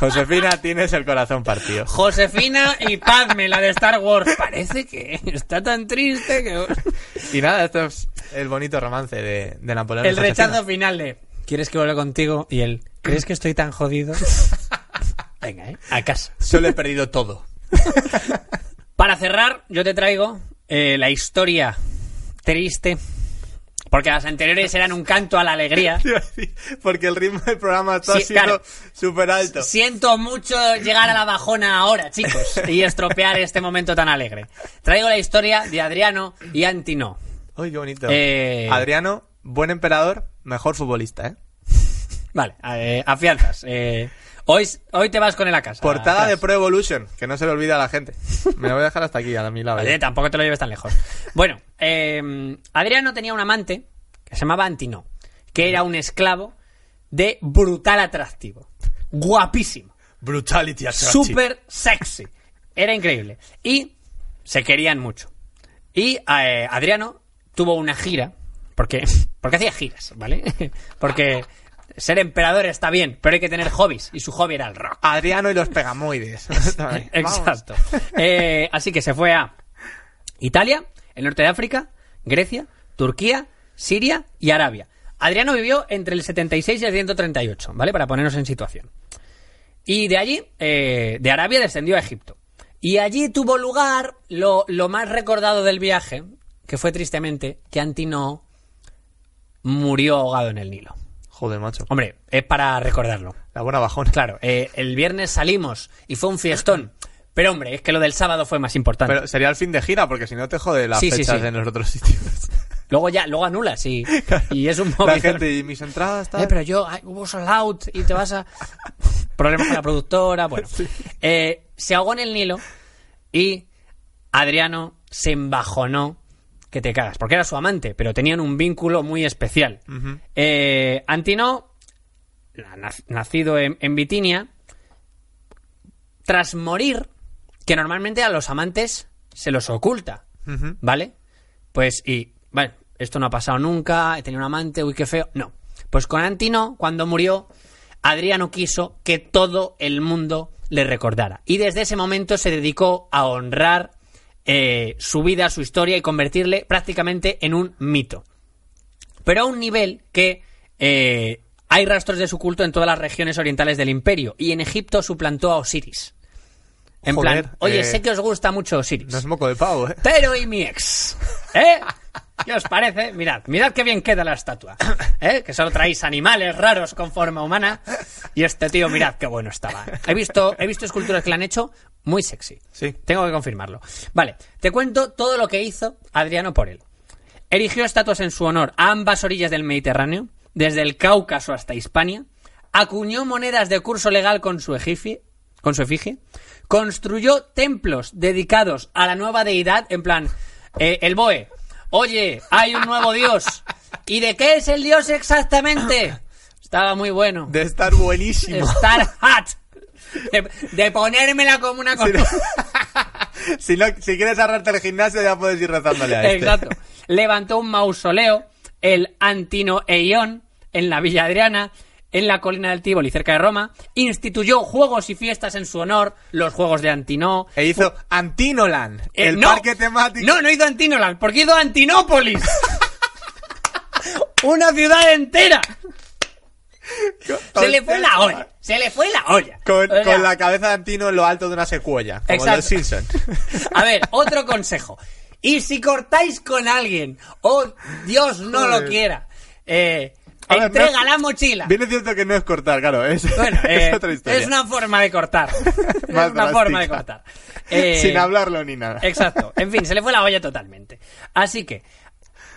Josefina, tienes el corazón partido. Josefina y Padme, la de Star Wars. Parece que está tan triste que... Y nada, esto es el bonito romance de, de Napoleón. El Josefina. rechazo final de... ¿Quieres que vuelva contigo? Y él... ¿Crees que estoy tan jodido? (laughs) Venga, ¿eh? A casa. Solo he perdido todo. Para cerrar, yo te traigo eh, la historia triste. Porque las anteriores eran un canto a la alegría. (laughs) Porque el ritmo del programa está Sí, siendo claro. súper alto. Siento mucho llegar a la bajona ahora, chicos, y estropear este momento tan alegre. Traigo la historia de Adriano y Antino. Uy, qué bonito. Eh, Adriano, buen emperador, mejor futbolista, ¿eh? Vale, eh, afianzas. Eh, hoy, hoy te vas con él a casa. Portada de. Pro Evolution, que no se le olvida a la gente. Me lo voy a dejar hasta aquí, a mi lado. Vale, tampoco te lo lleves tan lejos. Bueno, eh, Adriano tenía un amante que se llamaba Antino, que era un esclavo de brutal atractivo. Guapísimo. Brutality Attraction. Súper sexy. Era increíble. Y se querían mucho. Y eh, Adriano tuvo una gira, porque, porque hacía giras, ¿vale? (laughs) Porque ser emperador está bien, pero hay que tener hobbies, y su hobby era el rock. Adriano y los pegamoides. (laughs) (laughs) Exacto. Eh, así que se fue a Italia, el norte de África, Grecia, Turquía, Siria y Arabia. Adriano vivió entre el 76 y el 138, ¿vale? Para ponernos en situación. Y de allí, eh, de Arabia, descendió a Egipto. Y allí tuvo lugar lo, lo más recordado del viaje, que fue tristemente que Antino murió ahogado en el Nilo. Joder, macho. Hombre, es para recordarlo. La buena bajona. Claro, eh, el viernes salimos y fue un fiestón. Pero hombre, es que lo del sábado fue más importante. Pero sería el fin de gira, porque si no te jode las Sí, fechas sí. en los otros sitios. (laughs) Luego ya, luego anulas y, (laughs) y es un La móvil. gente y mis entradas, tal. Eh, pero yo, ay, hubo sold out y te vas a... (laughs) Problemas con la productora, bueno. Eh, se ahogó en el Nilo y Adriano se embajonó que te cagas, porque era su amante, pero tenían un vínculo muy especial. Eh, Antino, na- nacido en, en Bitinia, tras morir, que normalmente a los amantes se los oculta. ¿vale? Pues, y, vale, esto no ha pasado nunca, he tenido un amante, uy, qué feo. No. Pues con Antino, cuando murió, Adriano quiso que todo el mundo le recordara. Y desde ese momento se dedicó a honrar eh, su vida, su historia y convertirle prácticamente en un mito. Pero a un nivel que eh, hay rastros de su culto en todas las regiones orientales del imperio. Y en Egipto suplantó a Osiris. En Joder, plan, oye, eh, sé que os gusta mucho Osiris. No es moco de pavo, ¿eh? Pero y mi ex. ¿Eh? ¿Qué os parece? Mirad, mirad qué bien queda la estatua. ¿Eh? Que solo traéis animales raros con forma humana. Y este tío, mirad qué bueno estaba. He visto, he visto esculturas que le han hecho muy sexy. Sí. Tengo que confirmarlo. Vale, te cuento todo lo que hizo Adriano por él. Erigió estatuas en su honor a ambas orillas del Mediterráneo, desde el Cáucaso hasta Hispania. Acuñó monedas de curso legal con su efigie, con su efigie. Construyó templos dedicados a la nueva deidad, en plan, eh, el Boe. Oye, hay un nuevo dios. ¿Y de qué es el dios exactamente? (coughs) Estaba muy bueno. De estar buenísimo. Star Hat. De, de ponérmela como una cosa. (laughs) si, no, si quieres ahorrarte el gimnasio, ya puedes ir rezándole a este. Exacto. Levantó un mausoleo, el Antino Eion, en la Villa Adriana, en la colina del Tívoli, cerca de Roma. Instituyó juegos y fiestas en su honor, los Juegos de Antino. E hizo Antinoland, Eh, el no. parque temático. No, no hizo Antinoland, porque hizo Antinópolis. (laughs) Una ciudad entera. Se le fue la olla. Se le fue la olla. Con, O sea, con la cabeza de Antino en lo alto de una secuoya, como Exacto. los Simpson. (laughs) A ver, otro consejo. Y si cortáis con alguien, o Dios no lo quiera, eh, ver, entrega no es- la mochila. Bien es cierto que no es cortar, claro. Es, Bueno, (laughs) es eh, otra historia. es una forma de cortar. (laughs) es una forma de cortar. Eh, Sin hablarlo ni nada. Exacto. En fin, se le fue la olla totalmente. Así que,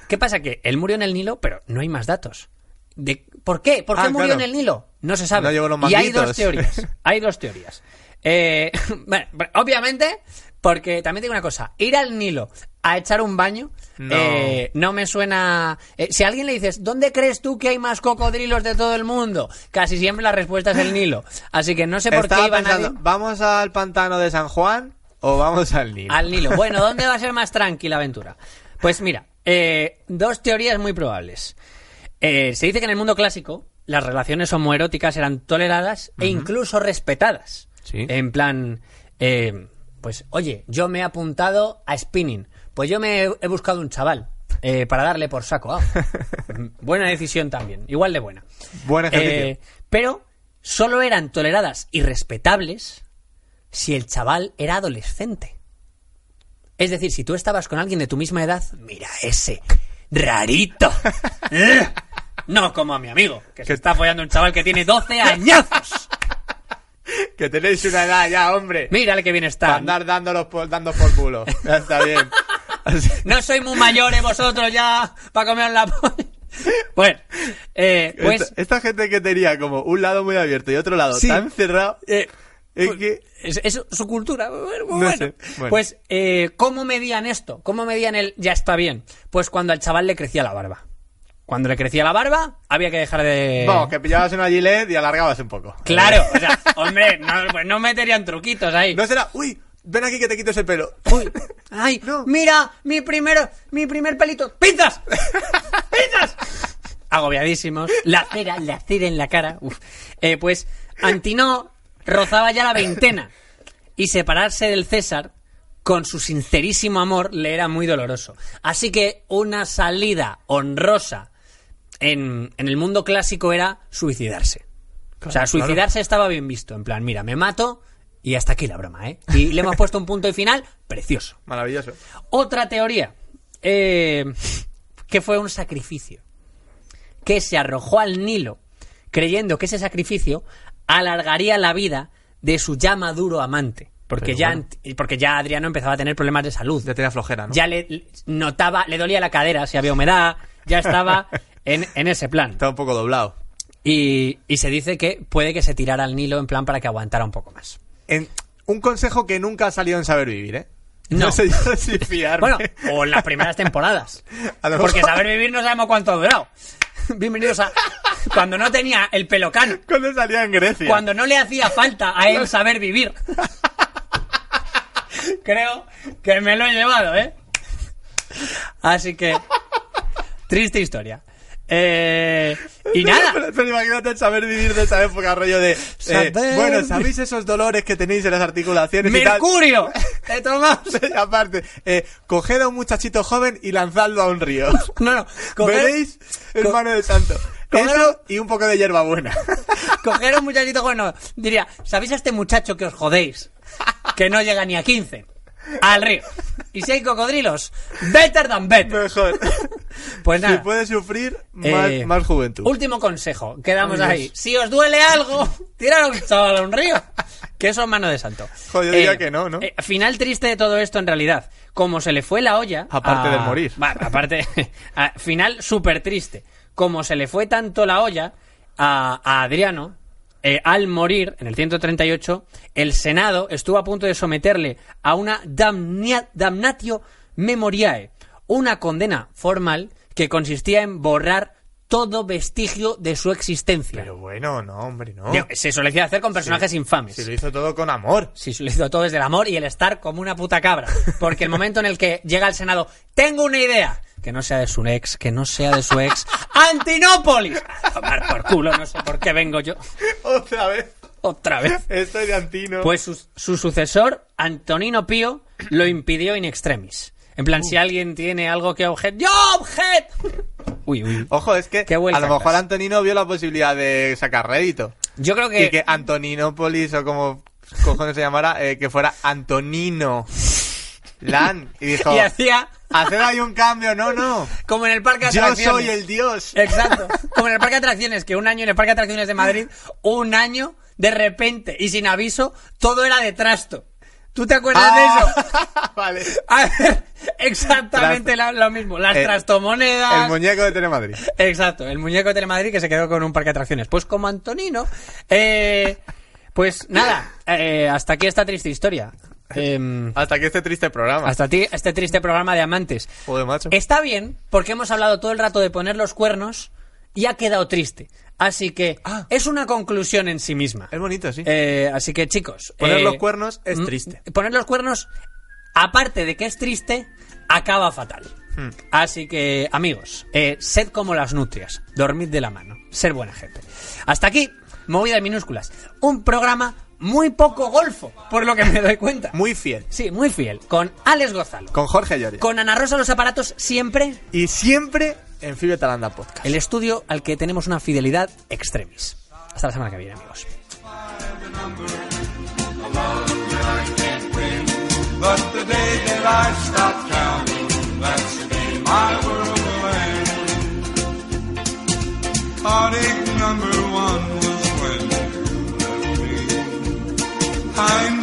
¿qué pasa? Que él murió en el Nilo, pero no hay más datos. De, ¿Por qué? ¿Por qué Ah, murió claro. en el Nilo? No se sabe. No llevó los y hay dos teorías. (laughs) Hay dos teorías. Eh, (laughs) bueno, obviamente, porque también digo una cosa. Ir al Nilo a echar un baño No. eh, no me suena... eh, si a alguien le dices, ¿dónde crees tú que hay más cocodrilos de todo el mundo? Casi siempre la respuesta es el Nilo. Así que no sé por qué Estaba iba pensando, nadie... ¿vamos al pantano de San Juan o vamos al Nilo? Al Nilo. Bueno, ¿dónde va a (laughs) ser más tranquila la aventura? Pues mira, eh, dos teorías muy probables. Eh, se dice que en el mundo clásico las relaciones homoeróticas eran toleradas e incluso respetadas. Sí. En plan, eh, pues, oye, yo me he apuntado a spinning. Pues yo me he, he buscado un chaval eh, para darle por saco. Ah, (laughs) buena decisión también, igual de buena. Buen ejercicio. Eh, pero solo eran toleradas y respetables si el chaval era adolescente. Es decir, si tú estabas con alguien de tu misma edad, mira ese rarito. (laughs) No como a mi amigo, que se está follando un chaval que tiene 12 añazos. (laughs) que tenéis una edad ya, hombre. Mira el que bien está. Para andar dándolos por, dando por culo. (laughs) Ya está bien. (laughs) No soy muy mayores vosotros ya para comer la polla. Bueno, eh, pues esta, esta gente que tenía como un lado muy abierto y otro lado Sí. tan cerrado, eh, es pues, que... es, es su cultura. Bueno, No sé, bueno. Pues, eh, ¿cómo medían esto? ¿Cómo medían el ya está bien? Pues cuando al chaval le crecía la barba. Cuando le crecía la barba, había que dejar de. Vamos, que pillabas una gilet y alargabas un poco. Claro, o sea, hombre, no, pues no meterían truquitos ahí. No será, uy, ven aquí que te quito ese pelo. Uy, (laughs) ay, No. mira, mi primero, mi primer pelito. ¡Pinzas! (laughs) ¡Pinzas! Agobiadísimos. La cera, la cera en la cara. Uf. Eh, pues Antinó rozaba ya la veintena. Y separarse del César con su sincerísimo amor le era muy doloroso. Así que una salida honrosa en, en el mundo clásico era suicidarse. o sea, suicidarse estaba bien visto. En plan, mira, me mato y hasta aquí la broma, ¿eh? Y le hemos puesto un punto y final precioso. Maravilloso. Otra teoría, eh, que fue un sacrificio, que se arrojó al Nilo creyendo que ese sacrificio alargaría la vida de su ya maduro amante. Porque Pero ya, bueno. porque ya Adriano empezaba a tener problemas de salud. Ya tenía flojera, ¿no? Ya le notaba, le dolía la cadera si había humedad, ya estaba (laughs) en, en ese plan. Estaba un poco doblado. Y, y se dice que puede que se tirara al Nilo en plan para que aguantara un poco más. En, un consejo que nunca ha salido en Saber Vivir, ¿eh? No. sé yo si fiarme. Bueno, o en las primeras temporadas. (laughs) Porque saber vivir no sabemos cuánto ha durado. (laughs) Bienvenidos a cuando no tenía el pelocano, Cuando salía en Grecia. cuando no le hacía falta a él saber vivir. (laughs) Creo que me lo he llevado, ¿eh? Así que triste historia. Eh, y nada. Pero, pero imagínate saber vivir de esa época, rollo de... eh, bueno, ¿sabéis esos dolores que tenéis en las articulaciones y tal? Mercurio. (laughs) Te tomamos. (laughs) Aparte, eh, coged a un muchachito joven y lanzadlo a un río. No, no. coger- Veréis, co- hermano de santo. coger- Eso y un poco de hierbabuena. Coger a un muchachito bueno, diría, ¿sabéis a este muchacho que os jodéis? Que no llega ni a 15. Al río. Y si hay cocodrilos, better than better. Mejor. (laughs) Pues Si nada. puede sufrir, más, eh, más juventud. Último consejo, quedamos ahí. Si os duele algo, (laughs) tirar a un chaval a un río. Que eso es mano de santo. Joder, yo diría que no, ¿no? eh, final triste de todo esto en realidad. Como se le fue la olla. Aparte a- del morir. Aparte. (laughs) a- final súper triste. Como se le fue tanto la olla a, a Adriano. Eh, al morir, en el 138, el Senado estuvo a punto de someterle a una damnia- damnatio memoriae, una condena formal que consistía en borrar todo vestigio de su existencia. Pero bueno, no, hombre, no. Se solía hacer con personajes infames. Si lo hizo todo con amor. Sí, se lo hizo todo desde el amor y el estar como una puta cabra. Porque el momento en el que llega al Senado, tengo una idea. Que no sea de su ex, que no sea de su ex. ¡Antinópolis! A tomar por culo, no sé por qué vengo yo. Otra vez. Otra vez. Estoy de Antino. Pues su, su sucesor, Antonino Pío, lo impidió in extremis. En plan, si alguien tiene algo que objet... ¡Yo objet! Uy, uy. Ojo, es que a lo mejor. Antonino vio la posibilidad de sacar rédito. Yo creo que... Y que Antoninópolis o como cojones se llamara, eh, que fuera Antonino Lan. Y (laughs) dijo, Y hacía haced ahí un cambio, no, no. como en el parque de Yo atracciones. soy el dios. Exacto. (laughs) Como en el parque de atracciones, que un año en el parque de atracciones de Madrid, un año, de repente y sin aviso, todo era de trasto. ¿Tú te acuerdas de eso? Ah, (laughs) vale. A ver, exactamente la- lo mismo. Las Eh, trastomonedas. El muñeco de Telemadrid. Exacto, el muñeco de Telemadrid que se quedó con un parque de atracciones. Pues como Antonino. Eh, pues nada, eh, hasta aquí esta triste historia. Em, Hasta aquí este triste programa. hasta ti, este triste programa de amantes. Joder, macho. Está bien, porque hemos hablado todo el rato de poner los cuernos y ha quedado triste. Así que Ah. es una conclusión en sí misma. Es bonito, sí. Eh, así que chicos. Poner eh, los cuernos es triste. Poner los cuernos, aparte de que es triste, acaba fatal. Así que, amigos, eh, sed como las nutrias, dormid de la mano, ser buena gente. Hasta aquí, movida de minúsculas. Un programa muy poco golfo, por lo que me doy cuenta. Muy fiel. Sí, muy fiel. Con Alex Gozalo. Con Jorge Lloria. Con Ana Rosa los aparatos siempre. Y siempre en Fibio Talanda Podcast. El estudio al que tenemos una fidelidad extremis. Hasta la semana que viene, amigos. I'm